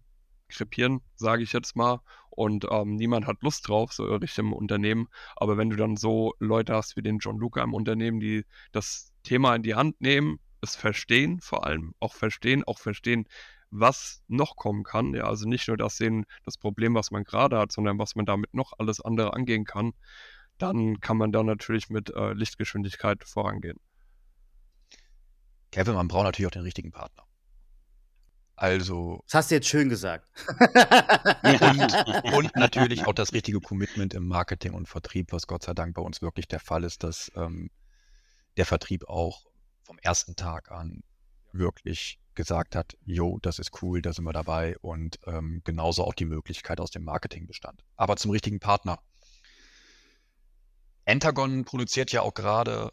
krepieren, sage ich jetzt mal. Und ähm, niemand hat Lust drauf, so richtig im Unternehmen. Aber wenn du dann so Leute hast wie den John Luca im Unternehmen, die das Thema in die Hand nehmen, es verstehen, vor allem auch verstehen, auch verstehen, was noch kommen kann. Ja, also nicht nur das sehen, das Problem, was man gerade hat, sondern was man damit noch alles andere angehen kann, dann kann man da natürlich mit äh, Lichtgeschwindigkeit vorangehen. Kevin, man braucht natürlich auch den richtigen Partner. Also. Das hast du jetzt schön gesagt. und, und, natürlich auch das richtige Commitment im Marketing und Vertrieb, was Gott sei Dank bei uns wirklich der Fall ist, dass ähm, der Vertrieb auch vom ersten Tag an wirklich gesagt hat, jo, das ist cool, da sind wir dabei und ähm, genauso auch die Möglichkeit aus dem Marketing bestand. Aber zum richtigen Partner. Entagon produziert ja auch gerade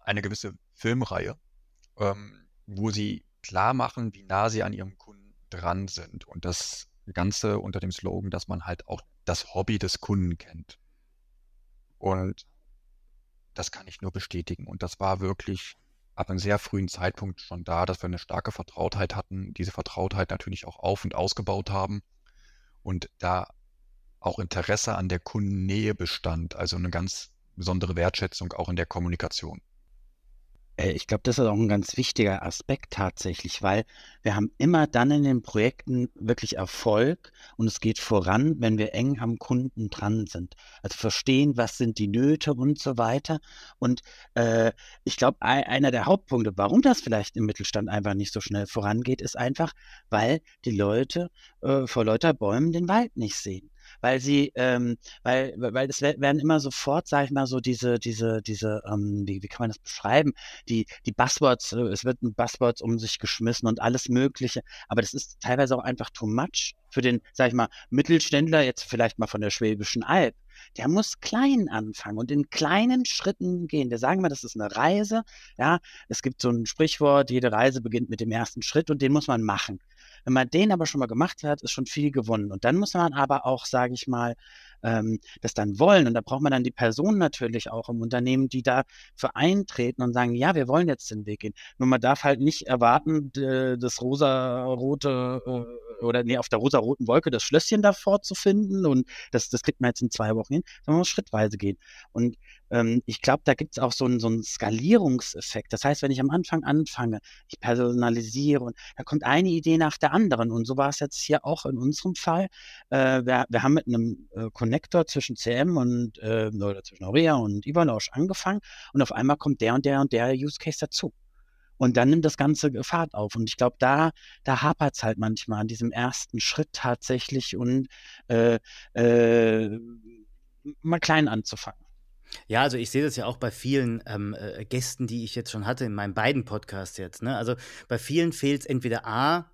eine gewisse Filmreihe, ähm, wo sie klar machen, wie nah sie an ihrem Kunden dran sind. Und das Ganze unter dem Slogan, dass man halt auch das Hobby des Kunden kennt. Und das kann ich nur bestätigen. Und das war wirklich ab einem sehr frühen Zeitpunkt schon da, dass wir eine starke Vertrautheit hatten, diese Vertrautheit natürlich auch auf und ausgebaut haben und da auch Interesse an der Kundennähe bestand, also eine ganz besondere Wertschätzung auch in der Kommunikation. Äh, ich glaube, das ist auch ein ganz wichtiger Aspekt tatsächlich, weil wir haben immer dann in den Projekten wirklich Erfolg und es geht voran, wenn wir eng am Kunden dran sind. Also verstehen, was sind die Nöte und so weiter. Und äh, ich glaube, einer der Hauptpunkte, warum das vielleicht im Mittelstand einfach nicht so schnell vorangeht, ist einfach, weil die Leute äh, vor lauter Bäumen den Wald nicht sehen weil sie, ähm, weil, weil es werden immer sofort, sage ich mal, so diese, diese, diese, ähm, wie, wie kann man das beschreiben? Die, die Buzzwords, äh, es wird mit Buzzwords um sich geschmissen und alles Mögliche, aber das ist teilweise auch einfach too much für den, sag ich mal, Mittelständler, jetzt vielleicht mal von der Schwäbischen Alb. Der muss klein anfangen und in kleinen Schritten gehen. Wir sagen mal, das ist eine Reise. Ja, es gibt so ein Sprichwort, jede Reise beginnt mit dem ersten Schritt und den muss man machen. Wenn man den aber schon mal gemacht hat, ist schon viel gewonnen. Und dann muss man aber auch, sage ich mal, ähm, das dann wollen. Und da braucht man dann die Personen natürlich auch im Unternehmen, die da für eintreten und sagen, ja, wir wollen jetzt den Weg gehen. Nur man darf halt nicht erwarten, das rosa-rote äh, oder nee, auf der rosa-roten Wolke das Schlösschen davor zu finden und das, das kriegt man jetzt in zwei Wochen hin, sondern man muss schrittweise gehen. Und ähm, ich glaube, da gibt es auch so einen, so einen Skalierungseffekt. Das heißt, wenn ich am Anfang anfange, ich personalisiere und da kommt eine Idee nach der anderen. Und so war es jetzt hier auch in unserem Fall. Äh, wir, wir haben mit einem äh, Connector zwischen CM und äh, oder zwischen Aurea und Ivanausch angefangen und auf einmal kommt der und der und der Use Case dazu. Und dann nimmt das Ganze Fahrt auf. Und ich glaube, da, da hapert es halt manchmal an diesem ersten Schritt tatsächlich und äh, äh, mal klein anzufangen. Ja, also ich sehe das ja auch bei vielen ähm, äh, Gästen, die ich jetzt schon hatte in meinen beiden Podcasts jetzt. Ne? Also bei vielen fehlt es entweder A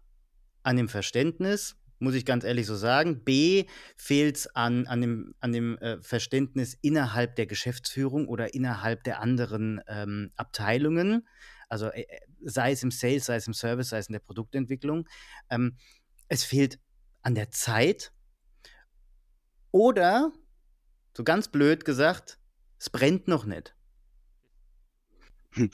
an dem Verständnis, muss ich ganz ehrlich so sagen. B fehlt es an, an dem, an dem äh, Verständnis innerhalb der Geschäftsführung oder innerhalb der anderen ähm, Abteilungen. Also äh, sei es im Sales, sei es im Service, sei es in der Produktentwicklung. Ähm, es fehlt an der Zeit. Oder, so ganz blöd gesagt, es brennt noch nicht. Hm,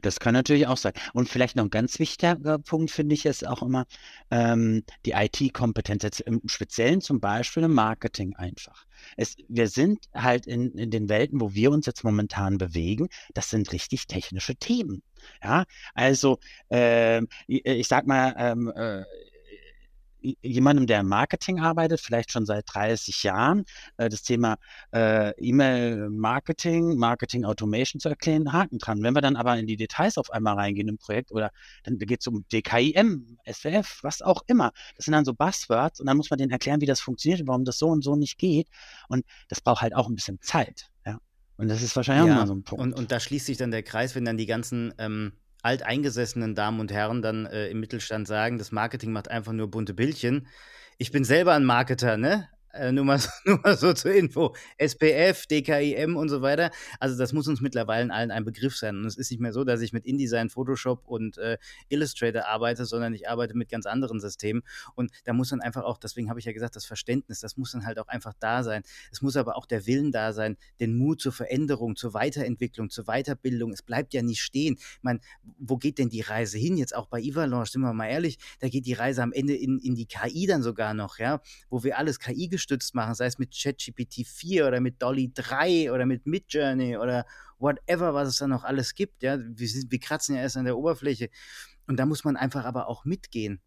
das kann natürlich auch sein. Und vielleicht noch ein ganz wichtiger Punkt, finde ich, ist auch immer ähm, die IT-Kompetenz, im Speziellen zum Beispiel im Marketing einfach. Es, wir sind halt in, in den Welten, wo wir uns jetzt momentan bewegen, das sind richtig technische Themen. Ja, also äh, ich, ich sag mal, ähm, äh, jemandem, der im Marketing arbeitet, vielleicht schon seit 30 Jahren, äh, das Thema äh, E-Mail-Marketing, Marketing Automation zu erklären, Haken dran. Wenn wir dann aber in die Details auf einmal reingehen im Projekt oder dann geht es um DKIM, SWF, was auch immer, das sind dann so Buzzwords und dann muss man denen erklären, wie das funktioniert und warum das so und so nicht geht. Und das braucht halt auch ein bisschen Zeit. Ja. Und das ist wahrscheinlich ja, auch mal so ein Punkt. Und, und da schließt sich dann der Kreis, wenn dann die ganzen ähm alteingesessenen Damen und Herren dann äh, im Mittelstand sagen, das Marketing macht einfach nur bunte Bildchen. Ich bin selber ein Marketer, ne? Äh, nur, mal, nur mal so zur Info. SPF, DKIM und so weiter. Also das muss uns mittlerweile allen ein Begriff sein. Und es ist nicht mehr so, dass ich mit InDesign, Photoshop und äh, Illustrator arbeite, sondern ich arbeite mit ganz anderen Systemen. Und da muss dann einfach auch, deswegen habe ich ja gesagt, das Verständnis, das muss dann halt auch einfach da sein. Es muss aber auch der Willen da sein, den Mut zur Veränderung, zur Weiterentwicklung, zur Weiterbildung. Es bleibt ja nicht stehen. Ich meine, wo geht denn die Reise hin? Jetzt auch bei Ivalon, sind wir mal ehrlich, da geht die Reise am Ende in, in die KI dann sogar noch, ja, wo wir alles KI gestützt machen, sei es mit ChatGPT 4 oder mit Dolly 3 oder mit Midjourney oder whatever, was es da noch alles gibt. Ja, wir, sind, wir kratzen ja erst an der Oberfläche. Und da muss man einfach aber auch mitgehen.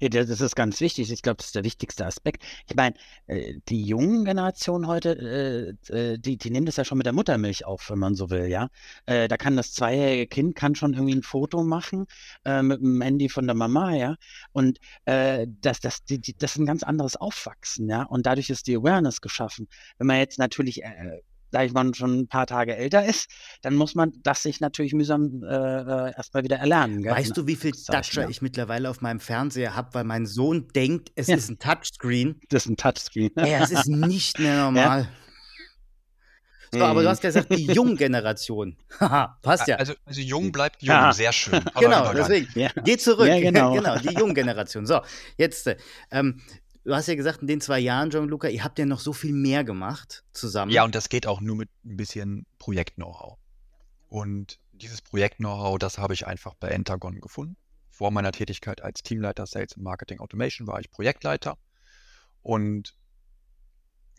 Ja, das ist ganz wichtig. Ich glaube, das ist der wichtigste Aspekt. Ich meine, äh, die jungen Generationen heute, äh, äh, die, die nehmen das ja schon mit der Muttermilch auf, wenn man so will, ja. Da kann das zweijährige Kind kann schon irgendwie ein Foto machen mit dem Handy von der Mama, ja. Und das, das, die, das ist ein ganz anderes Aufwachsen, ja. Und dadurch ist die Awareness geschaffen. Wenn man jetzt natürlich sag ich mal, schon ein paar Tage älter ist, dann muss man das sich natürlich mühsam äh, äh erstmal wieder erlernen. Gell? Weißt du, wie viel Toucher ja. ich mittlerweile auf meinem Fernseher habe, weil mein Sohn denkt, es ja. ist ein Touchscreen? Das ist ein Touchscreen. Ja, es ist nicht mehr normal. Ja. So, aber du hast gesagt, die junge Generation. Haha, passt ja. Also, also jung bleibt jung, ja. sehr schön. genau, deswegen. Ja. Geh zurück. Ja, genau. genau, die junge Generation. So, jetzt, ähm, Du hast ja gesagt, in den zwei Jahren, John-Luca, ihr habt ja noch so viel mehr gemacht zusammen. Ja, und das geht auch nur mit ein bisschen Projekt-Know-how. Und dieses Projekt-Know-how, das habe ich einfach bei Entagon gefunden. Vor meiner Tätigkeit als Teamleiter Sales und Marketing Automation war ich Projektleiter. Und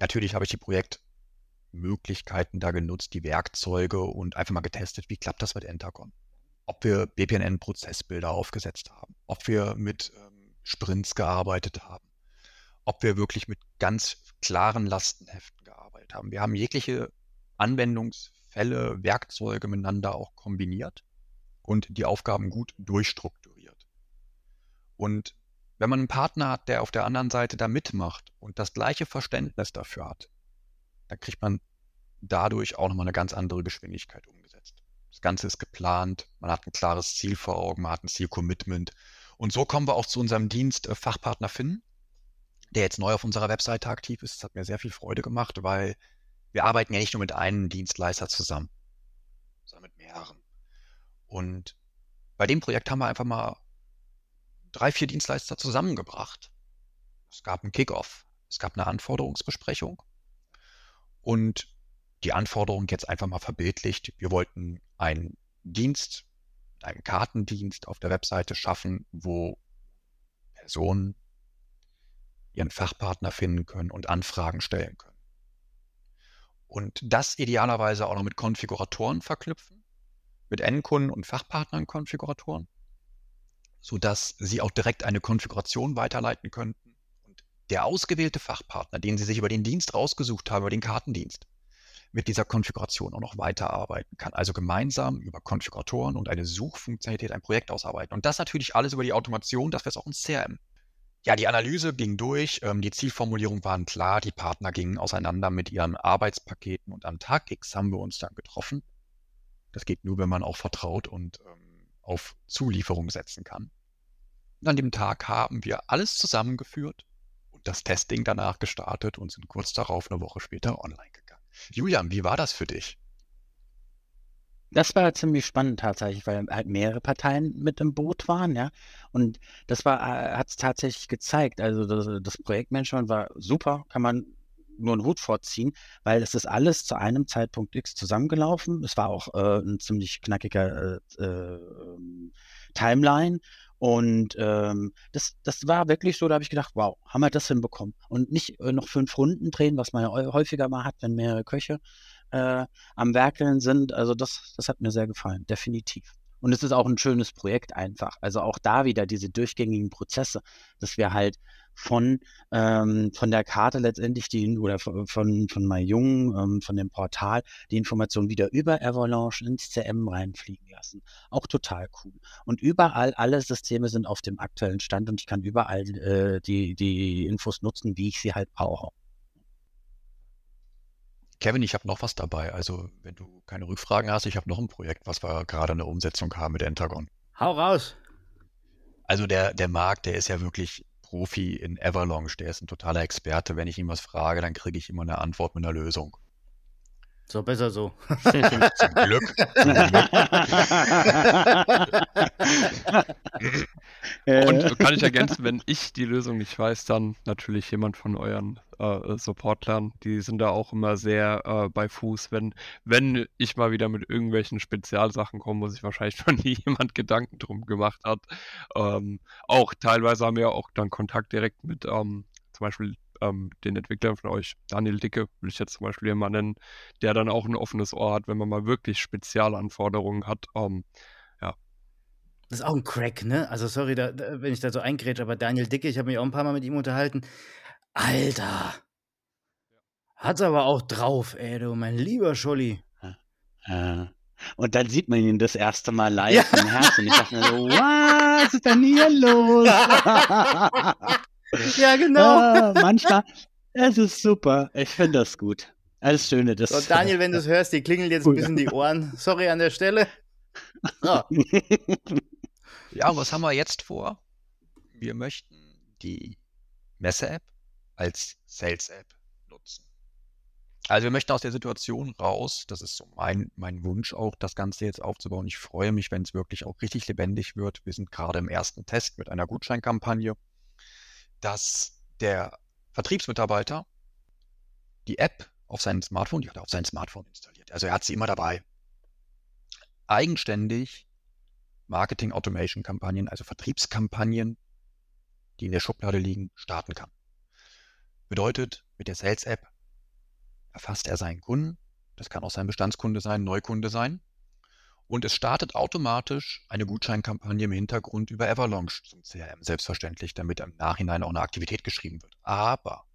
natürlich habe ich die Projektmöglichkeiten da genutzt, die Werkzeuge und einfach mal getestet, wie klappt das mit Entagon. Ob wir BPNN-Prozessbilder aufgesetzt haben, ob wir mit ähm, Sprints gearbeitet haben ob wir wirklich mit ganz klaren Lastenheften gearbeitet haben. Wir haben jegliche Anwendungsfälle, Werkzeuge miteinander auch kombiniert und die Aufgaben gut durchstrukturiert. Und wenn man einen Partner hat, der auf der anderen Seite da mitmacht und das gleiche Verständnis dafür hat, dann kriegt man dadurch auch nochmal eine ganz andere Geschwindigkeit umgesetzt. Das Ganze ist geplant, man hat ein klares Ziel vor Augen, man hat ein Zielcommitment. Und so kommen wir auch zu unserem Dienst äh, Fachpartner finden der jetzt neu auf unserer Webseite aktiv ist. Das hat mir sehr viel Freude gemacht, weil wir arbeiten ja nicht nur mit einem Dienstleister zusammen, sondern mit mehreren. Und bei dem Projekt haben wir einfach mal drei, vier Dienstleister zusammengebracht. Es gab einen Kickoff, es gab eine Anforderungsbesprechung und die Anforderung jetzt einfach mal verbildlicht. Wir wollten einen Dienst, einen Kartendienst auf der Webseite schaffen, wo Personen ihren Fachpartner finden können und Anfragen stellen können. Und das idealerweise auch noch mit Konfiguratoren verknüpfen, mit Endkunden und Fachpartnern-Konfiguratoren, sodass Sie auch direkt eine Konfiguration weiterleiten könnten und der ausgewählte Fachpartner, den Sie sich über den Dienst rausgesucht haben, über den Kartendienst, mit dieser Konfiguration auch noch weiterarbeiten kann. Also gemeinsam über Konfiguratoren und eine Suchfunktionalität ein Projekt ausarbeiten. Und das natürlich alles über die Automation, dass wir es auch ins CRM ja, die Analyse ging durch, ähm, die Zielformulierungen waren klar, die Partner gingen auseinander mit ihren Arbeitspaketen und am Tag X haben wir uns dann getroffen. Das geht nur, wenn man auch vertraut und ähm, auf Zulieferung setzen kann. Und an dem Tag haben wir alles zusammengeführt und das Testing danach gestartet und sind kurz darauf eine Woche später online gegangen. Julian, wie war das für dich? Das war ziemlich spannend tatsächlich, weil halt mehrere Parteien mit im Boot waren, ja. Und das war, äh, hat es tatsächlich gezeigt. Also das, das Projektmanagement war super, kann man nur einen Hut vorziehen, weil es ist alles zu einem Zeitpunkt X zusammengelaufen. Es war auch äh, ein ziemlich knackiger äh, äh, Timeline. Und ähm, das, das war wirklich so, da habe ich gedacht, wow, haben wir das hinbekommen. Und nicht äh, noch fünf Runden drehen, was man ja häufiger mal hat, wenn mehrere Köche äh, am Werkeln sind. Also das, das hat mir sehr gefallen, definitiv. Und es ist auch ein schönes Projekt einfach. Also auch da wieder diese durchgängigen Prozesse, dass wir halt von, ähm, von der Karte letztendlich die, oder von, von MyJung, ähm, von dem Portal, die Informationen wieder über Avalanche ins CM reinfliegen lassen. Auch total cool. Und überall, alle Systeme sind auf dem aktuellen Stand und ich kann überall äh, die, die Infos nutzen, wie ich sie halt brauche. Kevin, ich habe noch was dabei. Also, wenn du keine Rückfragen hast, ich habe noch ein Projekt, was wir gerade in der Umsetzung haben mit Entagon. Hau raus! Also, der, der Marc, der ist ja wirklich Profi in Everlonge. Der ist ein totaler Experte. Wenn ich ihn was frage, dann kriege ich immer eine Antwort mit einer Lösung. So, besser so. Zum Glück. Und kann ich ergänzen, wenn ich die Lösung nicht weiß, dann natürlich jemand von euren äh, Supportlern. Die sind da auch immer sehr äh, bei Fuß. Wenn, wenn ich mal wieder mit irgendwelchen Spezialsachen komme, muss ich wahrscheinlich noch nie jemand Gedanken drum gemacht hat. Ähm, auch teilweise haben wir auch dann Kontakt direkt mit ähm, zum Beispiel ähm, den Entwicklern von euch, Daniel Dicke, will ich jetzt zum Beispiel jemanden nennen, der dann auch ein offenes Ohr hat, wenn man mal wirklich Spezialanforderungen hat. Ähm, ja. Das ist auch ein Crack, ne? Also sorry, da, da, wenn ich da so eingrätsche, aber Daniel Dicke, ich habe mich auch ein paar Mal mit ihm unterhalten. Alter! Hat's aber auch drauf, ey, du, mein lieber Scholli. Ja. Und dann sieht man ihn das erste Mal live ja. im Herz und ich dachte mir so, was ist denn hier los? ja, genau. Ja, manchmal, es ist super. Ich finde das gut. Alles Schöne. Das, so, Daniel, wenn du es hörst, die klingeln jetzt ein bisschen die Ohren. Sorry an der Stelle. Oh. ja, was haben wir jetzt vor? Wir möchten die Messe-App als Sales-App nutzen. Also wir möchten aus der Situation raus, das ist so mein, mein Wunsch auch, das Ganze jetzt aufzubauen. Ich freue mich, wenn es wirklich auch richtig lebendig wird. Wir sind gerade im ersten Test mit einer Gutscheinkampagne, dass der Vertriebsmitarbeiter die App auf seinem Smartphone, die hat er auf seinem Smartphone installiert. Also er hat sie immer dabei. Eigenständig Marketing Automation Kampagnen, also Vertriebskampagnen, die in der Schublade liegen, starten kann. Bedeutet, mit der Sales App erfasst er seinen Kunden. Das kann auch sein Bestandskunde sein, Neukunde sein. Und es startet automatisch eine Gutscheinkampagne im Hintergrund über Everlaunch zum CRM, selbstverständlich, damit im Nachhinein auch eine Aktivität geschrieben wird. Aber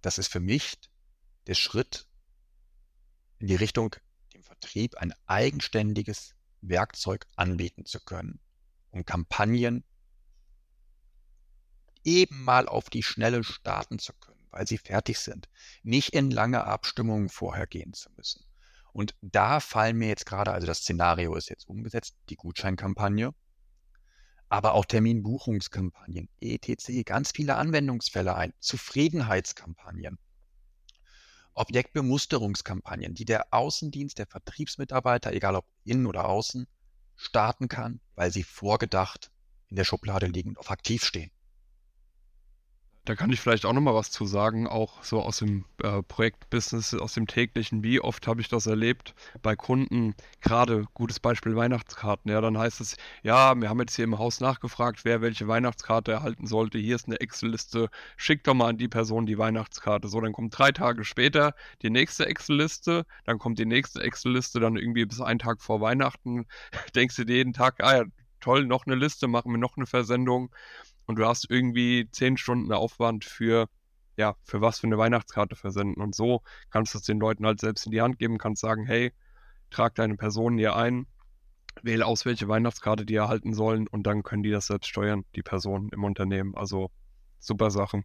das ist für mich der Schritt in die Richtung, dem Vertrieb ein eigenständiges Werkzeug anbieten zu können, um Kampagnen eben mal auf die Schnelle starten zu können, weil sie fertig sind, nicht in lange Abstimmungen vorher gehen zu müssen. Und da fallen mir jetzt gerade, also das Szenario ist jetzt umgesetzt, die Gutscheinkampagne, aber auch Terminbuchungskampagnen, etc., ganz viele Anwendungsfälle ein, Zufriedenheitskampagnen, Objektbemusterungskampagnen, die der Außendienst, der Vertriebsmitarbeiter, egal ob innen oder außen, starten kann, weil sie vorgedacht in der Schublade liegen und auf aktiv stehen. Da kann ich vielleicht auch noch mal was zu sagen, auch so aus dem äh, Projektbusiness, aus dem täglichen. Wie oft habe ich das erlebt bei Kunden? Gerade gutes Beispiel Weihnachtskarten. Ja, dann heißt es, ja, wir haben jetzt hier im Haus nachgefragt, wer welche Weihnachtskarte erhalten sollte. Hier ist eine Excel-Liste. Schickt doch mal an die Person die Weihnachtskarte. So, dann kommt drei Tage später die nächste Excel-Liste. Dann kommt die nächste Excel-Liste dann irgendwie bis einen Tag vor Weihnachten. Denkst du dir jeden Tag, ah ja, toll, noch eine Liste, machen wir noch eine Versendung und du hast irgendwie zehn Stunden Aufwand für, ja, für was für eine Weihnachtskarte versenden. Und so kannst du es den Leuten halt selbst in die Hand geben, kannst sagen, hey, trag deine Personen hier ein, wähle aus, welche Weihnachtskarte die erhalten sollen und dann können die das selbst steuern, die Personen im Unternehmen. Also super Sachen.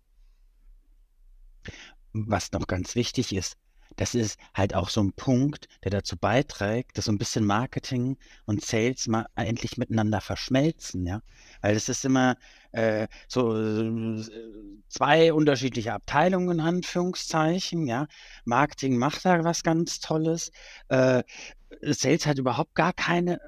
Was noch ganz wichtig ist, das ist halt auch so ein Punkt, der dazu beiträgt, dass so ein bisschen Marketing und Sales mal endlich miteinander verschmelzen, ja. Weil es ist immer äh, so äh, zwei unterschiedliche Abteilungen, in Anführungszeichen, ja. Marketing macht da was ganz Tolles. Äh, Sales hat überhaupt gar keine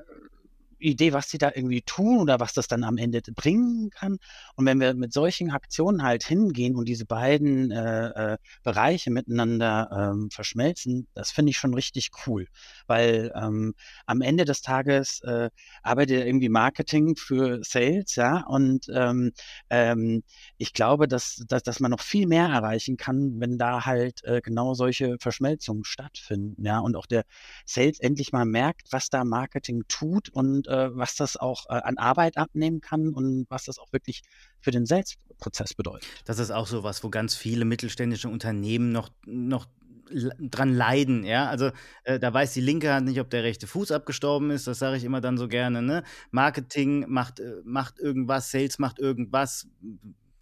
Idee, was sie da irgendwie tun oder was das dann am Ende bringen kann. Und wenn wir mit solchen Aktionen halt hingehen und diese beiden äh, äh, Bereiche miteinander ähm, verschmelzen, das finde ich schon richtig cool, weil ähm, am Ende des Tages äh, arbeitet irgendwie Marketing für Sales, ja, und ähm, ähm, ich glaube, dass, dass, dass man noch viel mehr erreichen kann, wenn da halt äh, genau solche Verschmelzungen stattfinden, ja, und auch der Sales endlich mal merkt, was da Marketing tut und äh, was das auch äh, an Arbeit abnehmen kann und was das auch wirklich für den Sales-Prozess bedeutet. Das ist auch so was, wo ganz viele mittelständische Unternehmen noch, noch dran leiden, ja. Also äh, da weiß die linke Hand nicht, ob der rechte Fuß abgestorben ist, das sage ich immer dann so gerne, ne? Marketing macht, äh, macht irgendwas, Sales macht irgendwas.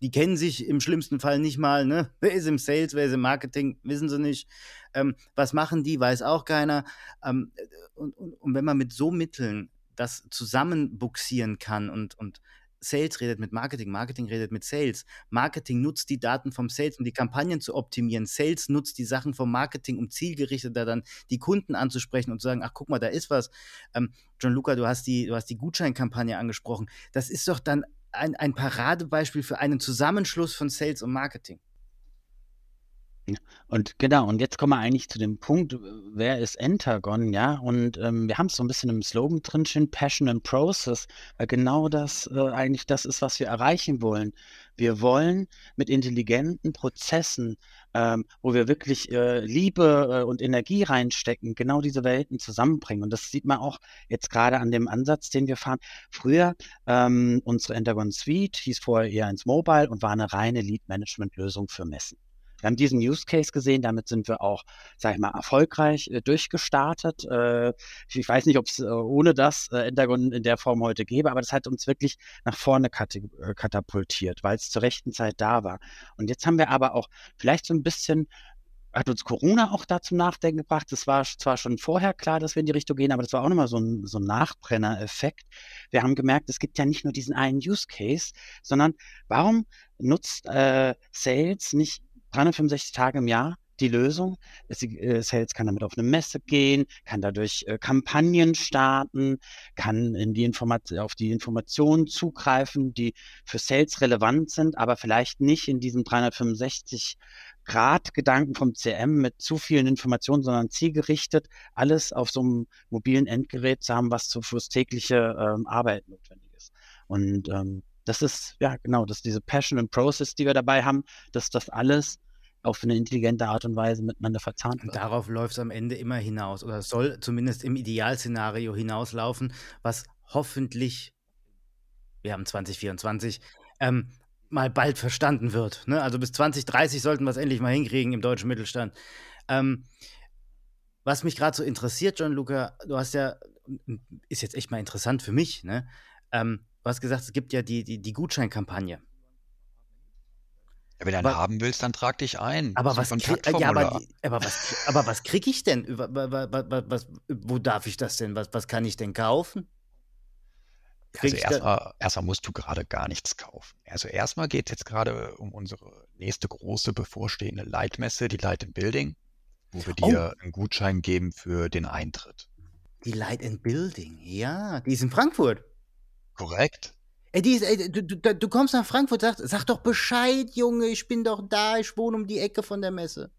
Die kennen sich im schlimmsten Fall nicht mal, ne? Wer ist im Sales, wer ist im Marketing, wissen sie nicht. Ähm, was machen die, weiß auch keiner. Ähm, und, und, und wenn man mit so Mitteln das zusammenbuxieren kann und, und Sales redet mit Marketing, Marketing redet mit Sales. Marketing nutzt die Daten vom Sales, um die Kampagnen zu optimieren. Sales nutzt die Sachen vom Marketing, um zielgerichteter dann die Kunden anzusprechen und zu sagen, ach guck mal, da ist was. Ähm, John Luca, du hast die, du hast die Gutscheinkampagne angesprochen. Das ist doch dann ein, ein Paradebeispiel für einen Zusammenschluss von Sales und Marketing. Und genau, und jetzt kommen wir eigentlich zu dem Punkt, wer ist Entagon, ja? Und ähm, wir haben es so ein bisschen im Slogan drinstehen, Passion and Process, weil genau das äh, eigentlich das ist, was wir erreichen wollen. Wir wollen mit intelligenten Prozessen, ähm, wo wir wirklich äh, Liebe äh, und Energie reinstecken, genau diese Welten zusammenbringen. Und das sieht man auch jetzt gerade an dem Ansatz, den wir fahren. Früher, ähm, unsere Entagon Suite hieß vorher eher ins Mobile und war eine reine Lead-Management-Lösung für Messen. Wir haben diesen Use Case gesehen, damit sind wir auch, sag ich mal, erfolgreich äh, durchgestartet. Äh, ich weiß nicht, ob es äh, ohne das äh, in der Form heute gäbe, aber das hat uns wirklich nach vorne kat äh, katapultiert, weil es zur rechten Zeit da war. Und jetzt haben wir aber auch vielleicht so ein bisschen hat uns Corona auch da zum Nachdenken gebracht. Das war zwar schon vorher klar, dass wir in die Richtung gehen, aber das war auch nochmal so ein, so ein Nachbrenner-Effekt. Wir haben gemerkt, es gibt ja nicht nur diesen einen Use Case, sondern warum nutzt äh, Sales nicht 365 Tage im Jahr die Lösung. Äh, Sales kann damit auf eine Messe gehen, kann dadurch äh, Kampagnen starten, kann in die auf die Informationen zugreifen, die für Sales relevant sind, aber vielleicht nicht in diesem 365 Grad Gedanken vom CM mit zu vielen Informationen, sondern zielgerichtet alles auf so einem mobilen Endgerät zu haben, was fürs tägliche ähm, Arbeit notwendig ist. Und ähm, das ist, ja, genau, dass diese Passion and Process, die wir dabei haben, dass das alles auf eine intelligente Art und Weise miteinander verzahnt wird. Und darauf läuft es am Ende immer hinaus oder soll zumindest im Idealszenario hinauslaufen, was hoffentlich, wir haben 2024, ähm, mal bald verstanden wird. Ne? Also bis 2030 sollten wir es endlich mal hinkriegen im deutschen Mittelstand. Ähm, was mich gerade so interessiert, John Luca, du hast ja, ist jetzt echt mal interessant für mich, ne? Ähm, du hast gesagt, es gibt ja die, die, die Gutscheinkampagne. Ja, wenn du einen haben willst, dann trag dich ein. Aber was, ja, aber, aber was, aber was kriege ich denn? Was, wo darf ich das denn? Was, was kann ich denn kaufen? also erstmal, erstmal musst du gerade gar nichts kaufen. Also erstmal geht es jetzt gerade um unsere nächste große bevorstehende Leitmesse, die Light in Building, wo wir dir oh. einen Gutschein geben für den Eintritt. Die Light in Building, ja, die ist in Frankfurt. Korrekt. Ey, die ist, ey, du, du, du, kommst nach Frankfurt, sag, sag doch Bescheid, Junge, ich bin doch da, ich wohne um die Ecke von der Messe.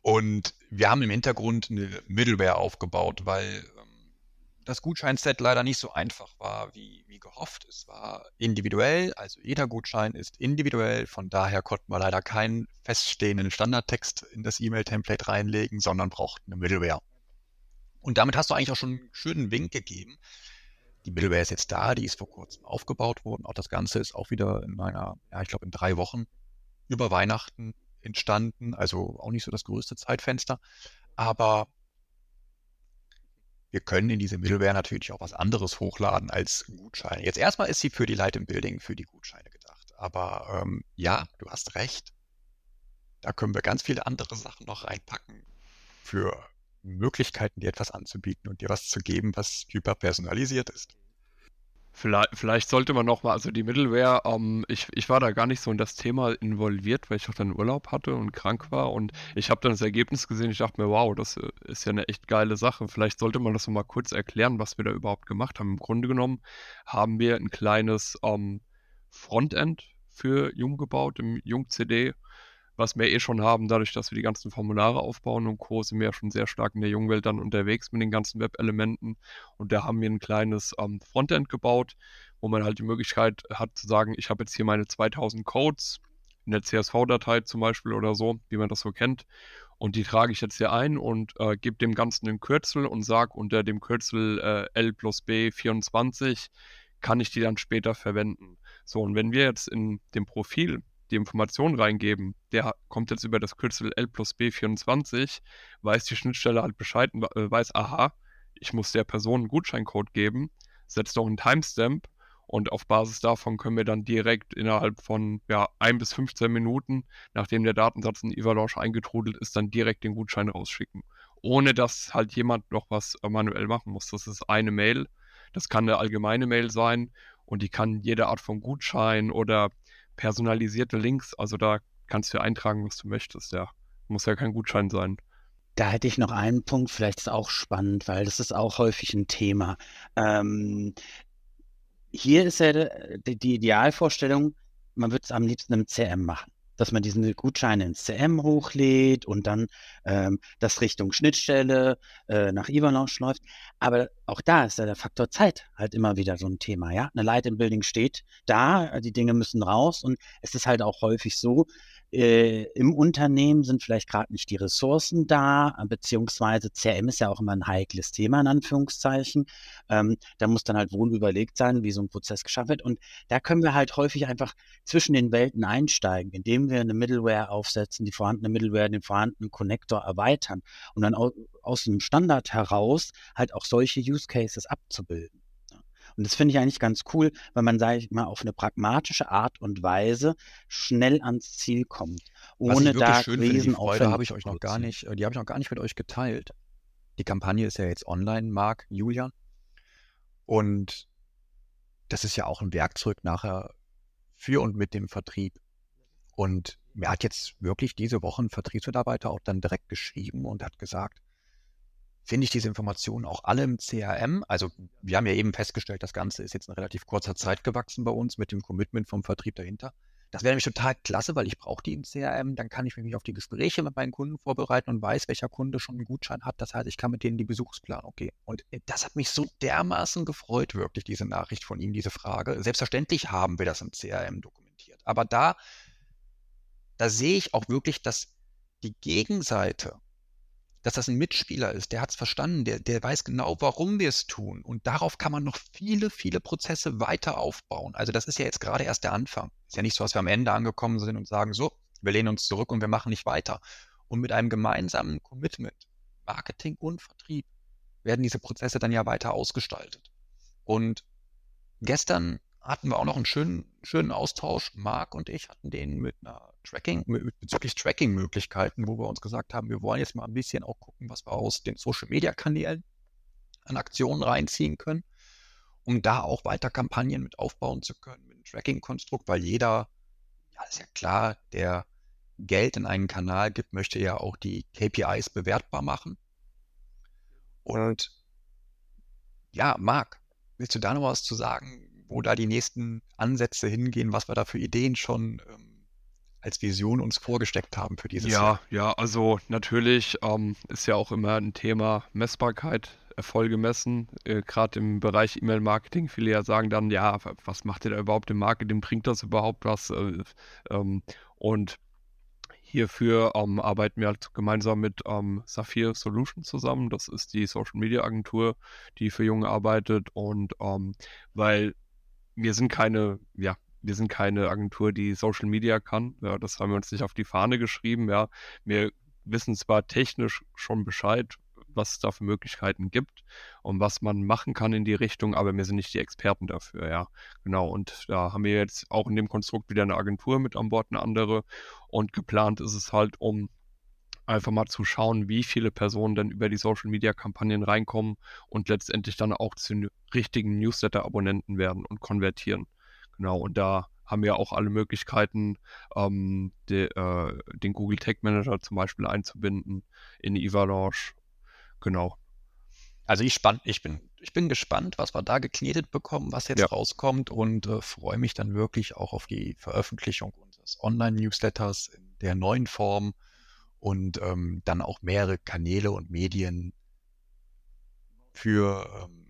Und wir haben im Hintergrund eine Middleware aufgebaut, weil ähm, das Gutscheinset leider nicht so einfach war, wie, wie gehofft. Es war individuell, also jeder Gutschein ist individuell, von daher konnten wir leider keinen feststehenden Standardtext in das E-Mail-Template reinlegen, sondern brauchten eine Middleware. Und damit hast du eigentlich auch schon einen schönen Wink gegeben. Die Middleware ist jetzt da, die ist vor kurzem aufgebaut worden. Auch das Ganze ist auch wieder in meiner, ja, ich glaube in drei Wochen über Weihnachten entstanden. Also auch nicht so das größte Zeitfenster. Aber wir können in diese Middleware natürlich auch was anderes hochladen als Gutscheine. Jetzt erstmal ist sie für die Light im Building, für die Gutscheine gedacht. Aber ähm, ja, du hast recht. Da können wir ganz viele andere Sachen noch reinpacken für Möglichkeiten, dir etwas anzubieten und dir was zu geben, was hyperpersonalisiert ist. Vielleicht, vielleicht sollte man nochmal, also die Middleware, ähm, ich, ich war da gar nicht so in das Thema involviert, weil ich auch dann Urlaub hatte und krank war und ich habe dann das Ergebnis gesehen, ich dachte mir, wow, das äh, ist ja eine echt geile Sache. Vielleicht sollte man das nochmal kurz erklären, was wir da überhaupt gemacht haben. Im Grunde genommen haben wir ein kleines ähm, Frontend für Jung gebaut, im Jung CD was wir eh schon haben, dadurch, dass wir die ganzen Formulare aufbauen und Co. sind wir ja schon sehr stark in der Jungwelt dann unterwegs mit den ganzen Web-Elementen. Und da haben wir ein kleines ähm, Frontend gebaut, wo man halt die Möglichkeit hat zu sagen, ich habe jetzt hier meine 2000 Codes in der CSV-Datei zum Beispiel oder so, wie man das so kennt. Und die trage ich jetzt hier ein und äh, gebe dem Ganzen einen Kürzel und sage unter dem Kürzel äh, L plus B 24 kann ich die dann später verwenden. So, und wenn wir jetzt in dem Profil die Information reingeben, der kommt jetzt über das Kürzel L plus B24, weiß die Schnittstelle halt Bescheid äh, weiß, aha, ich muss der Person einen Gutscheincode geben, setzt doch einen Timestamp und auf Basis davon können wir dann direkt innerhalb von ja, 1 bis 15 Minuten, nachdem der Datensatz in Evalanche eingetrudelt ist, dann direkt den Gutschein rausschicken. Ohne dass halt jemand noch was äh, manuell machen muss. Das ist eine Mail. Das kann eine allgemeine Mail sein und die kann jede Art von Gutschein oder personalisierte Links. Also da kannst du eintragen, was du möchtest, ja. Muss ja kein Gutschein sein. Da hätte ich noch einen Punkt, vielleicht ist auch spannend, weil das ist auch häufig ein Thema. Ähm, hier ist ja die, die Idealvorstellung, man würde es am liebsten im CM machen. Dass man diesen Gutschein ins CM hochlädt und dann ähm, das Richtung Schnittstelle äh, nach Evalanche läuft. Aber auch da ist ja der Faktor Zeit halt immer wieder so ein Thema. Ja, eine Light im Building steht da, die Dinge müssen raus und es ist halt auch häufig so, äh, im Unternehmen sind vielleicht gerade nicht die Ressourcen da, beziehungsweise CRM ist ja auch immer ein heikles Thema in Anführungszeichen. Ähm, da muss dann halt wohl überlegt sein, wie so ein Prozess geschaffen wird. Und da können wir halt häufig einfach zwischen den Welten einsteigen, indem wir eine Middleware aufsetzen, die vorhandene Middleware, den vorhandenen Connector erweitern und dann aus einem Standard heraus halt auch solche Use Cases abzubilden. Und das finde ich eigentlich ganz cool, weil man, sage ich mal, auf eine pragmatische Art und Weise schnell ans Ziel kommt, ohne da schön finde, die Freude habe ich euch noch gar nicht, die habe ich noch gar nicht mit euch geteilt. Die Kampagne ist ja jetzt online, Marc, Julian. Und das ist ja auch ein Werkzeug nachher für und mit dem Vertrieb. Und mir hat jetzt wirklich diese Woche ein Vertriebsmitarbeiter auch dann direkt geschrieben und hat gesagt, finde ich diese Informationen auch alle im CRM. Also wir haben ja eben festgestellt, das Ganze ist jetzt in relativ kurzer Zeit gewachsen bei uns mit dem Commitment vom Vertrieb dahinter. Das wäre nämlich total klasse, weil ich brauche die im CRM. Dann kann ich mich auf die Gespräche mit meinen Kunden vorbereiten und weiß, welcher Kunde schon einen Gutschein hat. Das heißt, ich kann mit denen die Besuchsplanung gehen. Und äh, das hat mich so dermaßen gefreut, wirklich, diese Nachricht von ihm, diese Frage. Selbstverständlich haben wir das im CRM dokumentiert. Aber da, da sehe ich auch wirklich, dass die Gegenseite dass das ein Mitspieler ist, der hat es verstanden, der, der weiß genau, warum wir es tun. Und darauf kann man noch viele, viele Prozesse weiter aufbauen. Also das ist ja jetzt gerade erst der Anfang. Ist ja nicht so, dass wir am Ende angekommen sind und sagen, so, wir lehnen uns zurück und wir machen nicht weiter. Und mit einem gemeinsamen Commitment, Marketing und Vertrieb, werden diese Prozesse dann ja weiter ausgestaltet. Und gestern hatten wir auch noch einen schönen, schönen Austausch. Marc und ich hatten den mit einer Tracking, mit, bezüglich Tracking-Möglichkeiten, wo wir uns gesagt haben, wir wollen jetzt mal ein bisschen auch gucken, was wir aus den Social-Media-Kanälen an Aktionen reinziehen können, um da auch weiter Kampagnen mit aufbauen zu können, mit einem Tracking-Konstrukt, weil jeder, ja, ist ja klar, der Geld in einen Kanal gibt, möchte ja auch die KPIs bewertbar machen. Und ja, Marc, willst du da noch was zu sagen? Wo da die nächsten Ansätze hingehen, was wir da für Ideen schon ähm, als Vision uns vorgesteckt haben für dieses ja, Jahr. Ja, ja, also natürlich ähm, ist ja auch immer ein Thema Messbarkeit, Erfolge messen, äh, gerade im Bereich E-Mail-Marketing. Viele ja sagen dann, ja, was macht ihr da überhaupt im Marketing? Bringt das überhaupt was? Äh, ähm, und Hierfür ähm, arbeiten wir halt gemeinsam mit ähm, Saphir Solutions zusammen. Das ist die Social Media Agentur, die für Junge arbeitet. Und ähm, weil wir sind keine, ja, wir sind keine Agentur, die Social Media kann. Ja, das haben wir uns nicht auf die Fahne geschrieben. Ja, wir wissen zwar technisch schon Bescheid, was es da für Möglichkeiten gibt und was man machen kann in die Richtung, aber wir sind nicht die Experten dafür, ja. Genau. Und da haben wir jetzt auch in dem Konstrukt wieder eine Agentur mit an Bord, eine andere. Und geplant ist es halt, um einfach mal zu schauen, wie viele Personen dann über die Social Media Kampagnen reinkommen und letztendlich dann auch zu richtigen Newsletter-Abonnenten werden und konvertieren. Genau, und da haben wir auch alle Möglichkeiten, ähm, de, äh, den Google Tag Manager zum Beispiel einzubinden in Evalanche. Genau. Also ich, spann, ich, bin, ich bin gespannt, was wir da geknetet bekommen, was jetzt ja. rauskommt und äh, freue mich dann wirklich auch auf die Veröffentlichung unseres Online-Newsletters in der neuen Form und ähm, dann auch mehrere Kanäle und Medien für ähm,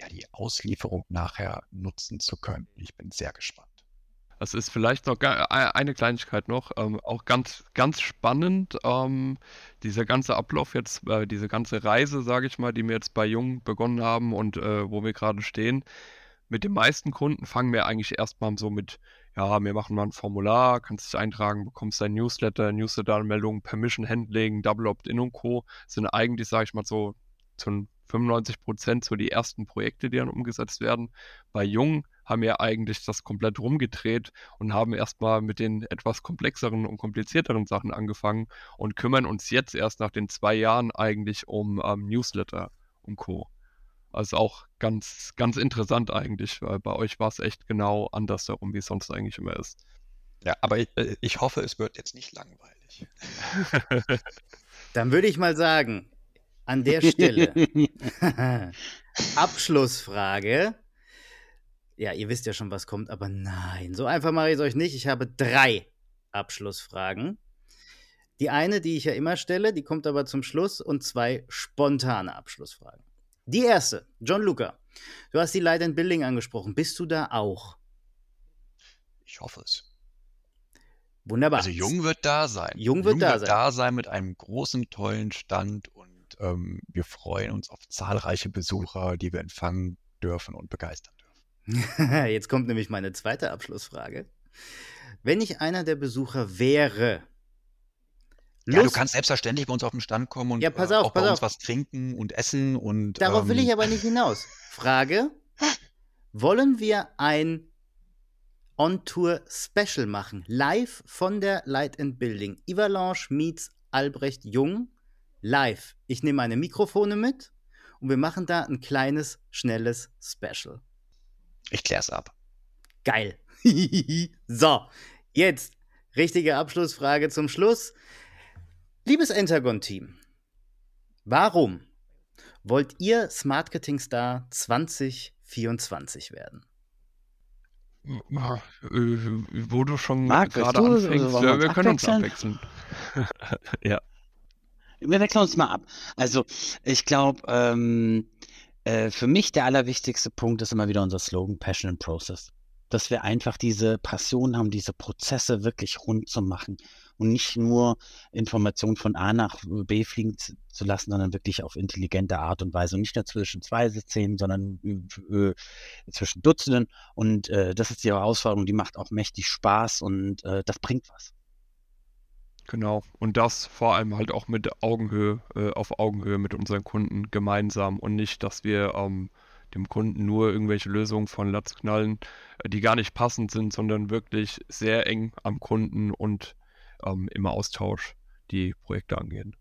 ja, die Auslieferung nachher nutzen zu können. Ich bin sehr gespannt. Das ist vielleicht noch eine Kleinigkeit noch, ähm, auch ganz, ganz spannend. Ähm, dieser ganze Ablauf jetzt, äh, diese ganze Reise, sage ich mal, die wir jetzt bei Jung begonnen haben und äh, wo wir gerade stehen. Mit den meisten Kunden fangen wir eigentlich erstmal so mit ja, wir machen mal ein Formular, kannst dich eintragen, bekommst dein Newsletter, Newsletter-Anmeldung, Permission Handling, Double Opt-in und Co. sind eigentlich, sage ich mal so, zu 95 Prozent so die ersten Projekte, die dann umgesetzt werden. Bei Jung haben wir eigentlich das komplett rumgedreht und haben erstmal mit den etwas komplexeren und komplizierteren Sachen angefangen und kümmern uns jetzt erst nach den zwei Jahren eigentlich um ähm, Newsletter und Co. Also auch ganz, ganz interessant eigentlich, weil bei euch war es echt genau andersherum, wie es sonst eigentlich immer ist. Ja, aber ich, äh, ich hoffe, es wird jetzt nicht langweilig. Dann würde ich mal sagen, an der Stelle Abschlussfrage. Ja, ihr wisst ja schon, was kommt, aber nein, so einfach mache ich es euch nicht. Ich habe drei Abschlussfragen. Die eine, die ich ja immer stelle, die kommt aber zum Schluss und zwei spontane Abschlussfragen. Die erste, John Luca. Du hast die Light and Building angesprochen. Bist du da auch? Ich hoffe es. Wunderbar. Also Jung wird da sein. Jung wird, da, wird sein. da sein mit einem großen, tollen Stand und ähm, wir freuen uns auf zahlreiche Besucher, die wir empfangen dürfen und begeistern dürfen. Jetzt kommt nämlich meine zweite Abschlussfrage. Wenn ich einer der Besucher wäre, ja, du kannst selbstverständlich bei uns auf den Stand kommen und ja, pass äh, auf, auch pass bei auf. uns was trinken und essen und. Darauf ähm, will ich aber nicht hinaus. Frage: Wollen wir ein On-Tour-Special machen? Live von der Light and Building. Ivalanche meets Albrecht Jung. Live. Ich nehme meine Mikrofone mit und wir machen da ein kleines, schnelles Special. Ich klär's ab. Geil. so, jetzt richtige Abschlussfrage zum Schluss. Liebes Entagon-Team, warum wollt ihr Smartketing Star 2024 werden? Wo du schon Marc, gerade du, anfängst, also ja, wir können uns abwechseln? abwechseln. ja. Wir wechseln uns mal ab. Also, ich glaube, ähm, äh, für mich der allerwichtigste Punkt ist immer wieder unser Slogan Passion and Process. Dass wir einfach diese Passion haben, diese Prozesse wirklich rund zu machen und nicht nur Informationen von A nach B fliegen zu lassen, sondern wirklich auf intelligente Art und Weise und nicht nur zwischen zwei Systemen, sondern äh, zwischen Dutzenden. Und äh, das ist die Herausforderung, die macht auch mächtig Spaß und äh, das bringt was. Genau. Und das vor allem halt auch mit Augenhöhe, äh, auf Augenhöhe mit unseren Kunden gemeinsam und nicht, dass wir ähm, dem Kunden nur irgendwelche Lösungen von Latz knallen, äh, die gar nicht passend sind, sondern wirklich sehr eng am Kunden und ähm, im Austausch die Projekte angehen.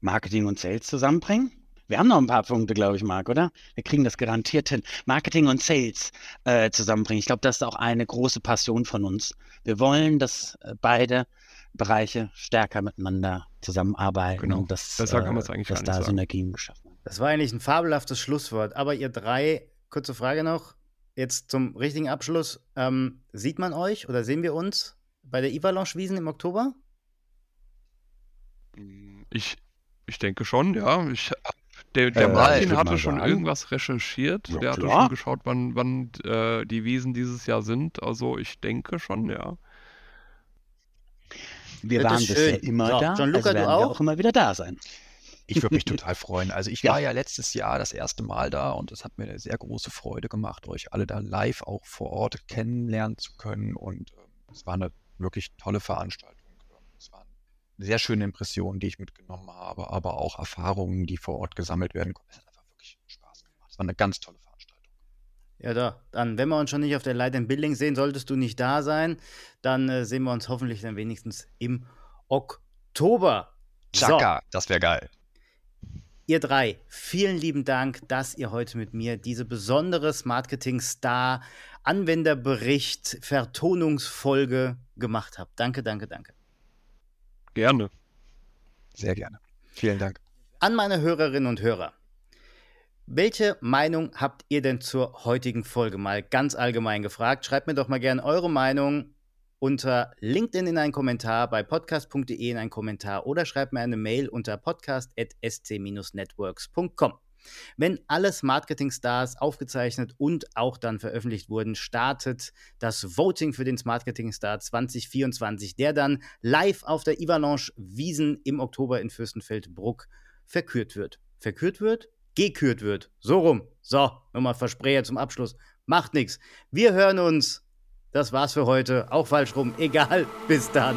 Marketing und Sales zusammenbringen? Wir haben noch ein paar Punkte, glaube ich, Marc, oder? Wir kriegen das garantiert hin. Marketing und Sales äh, zusammenbringen. Ich glaube, das ist auch eine große Passion von uns. Wir wollen, dass äh, beide Bereiche stärker miteinander zusammenarbeiten genau. und dass, Besser kann eigentlich dass da sagen. Synergien geschaffen. Das war eigentlich ein fabelhaftes Schlusswort. Aber ihr drei, kurze Frage noch, jetzt zum richtigen Abschluss. Ähm, sieht man euch oder sehen wir uns bei der Ivalanche Wiesen im Oktober? Ich, ich denke schon, ja. Ich, der der Äh, Martin hatte schon sagen. irgendwas recherchiert. Ja, der hatte klar. schon geschaut, wann, wann äh, die Wiesen dieses Jahr sind. Also ich denke schon, ja. Wir Das waren bisher immer So, da, Gianluca, also du werden auch? wir auch immer wieder da sein. Ich würde mich total freuen. Also ich Ja. war ja letztes Jahr das erste Mal da und es hat mir eine sehr große Freude gemacht, euch alle da live auch vor Ort kennenlernen zu können. Und ähm, es war eine wirklich tolle Veranstaltung. Es waren sehr schöne Impressionen, die ich mitgenommen habe, aber auch Erfahrungen, die vor Ort gesammelt werden konnten. Es hat einfach wirklich Spaß gemacht. Es war eine ganz tolle Veranstaltung. Ja, da. Dann, wenn wir uns schon nicht auf der Light and Building sehen, solltest du nicht da sein, dann äh, sehen wir uns hoffentlich dann wenigstens im Oktober. So, Chaka, das wäre geil. Ihr drei, vielen lieben Dank, dass ihr heute mit mir diese besondere Smartketing Star Anwenderbericht Vertonungsfolge gemacht habt. Danke, danke, danke. Gerne. Sehr gerne. Vielen Dank. An meine Hörerinnen und Hörer. Welche Meinung habt ihr denn zur heutigen Folge? Mal ganz allgemein gefragt. Schreibt mir doch mal gerne eure Meinung unter LinkedIn in einen Kommentar, bei podcast.de in einen Kommentar oder schreibt mir eine Mail unter podcast.sc-networks.com. Wenn alle Marketing Stars aufgezeichnet und auch dann veröffentlicht wurden, startet das Voting für den Marketing Star 2024, der dann live auf der Ivalanche Wiesen im Oktober in Fürstenfeldbruck verkürt wird. Verkürt wird? Gekürt wird. So rum. So, nochmal Versprecher zum Abschluss. Macht nichts. Wir hören uns. Das war's für heute. Auch falsch rum. Egal. Bis dann.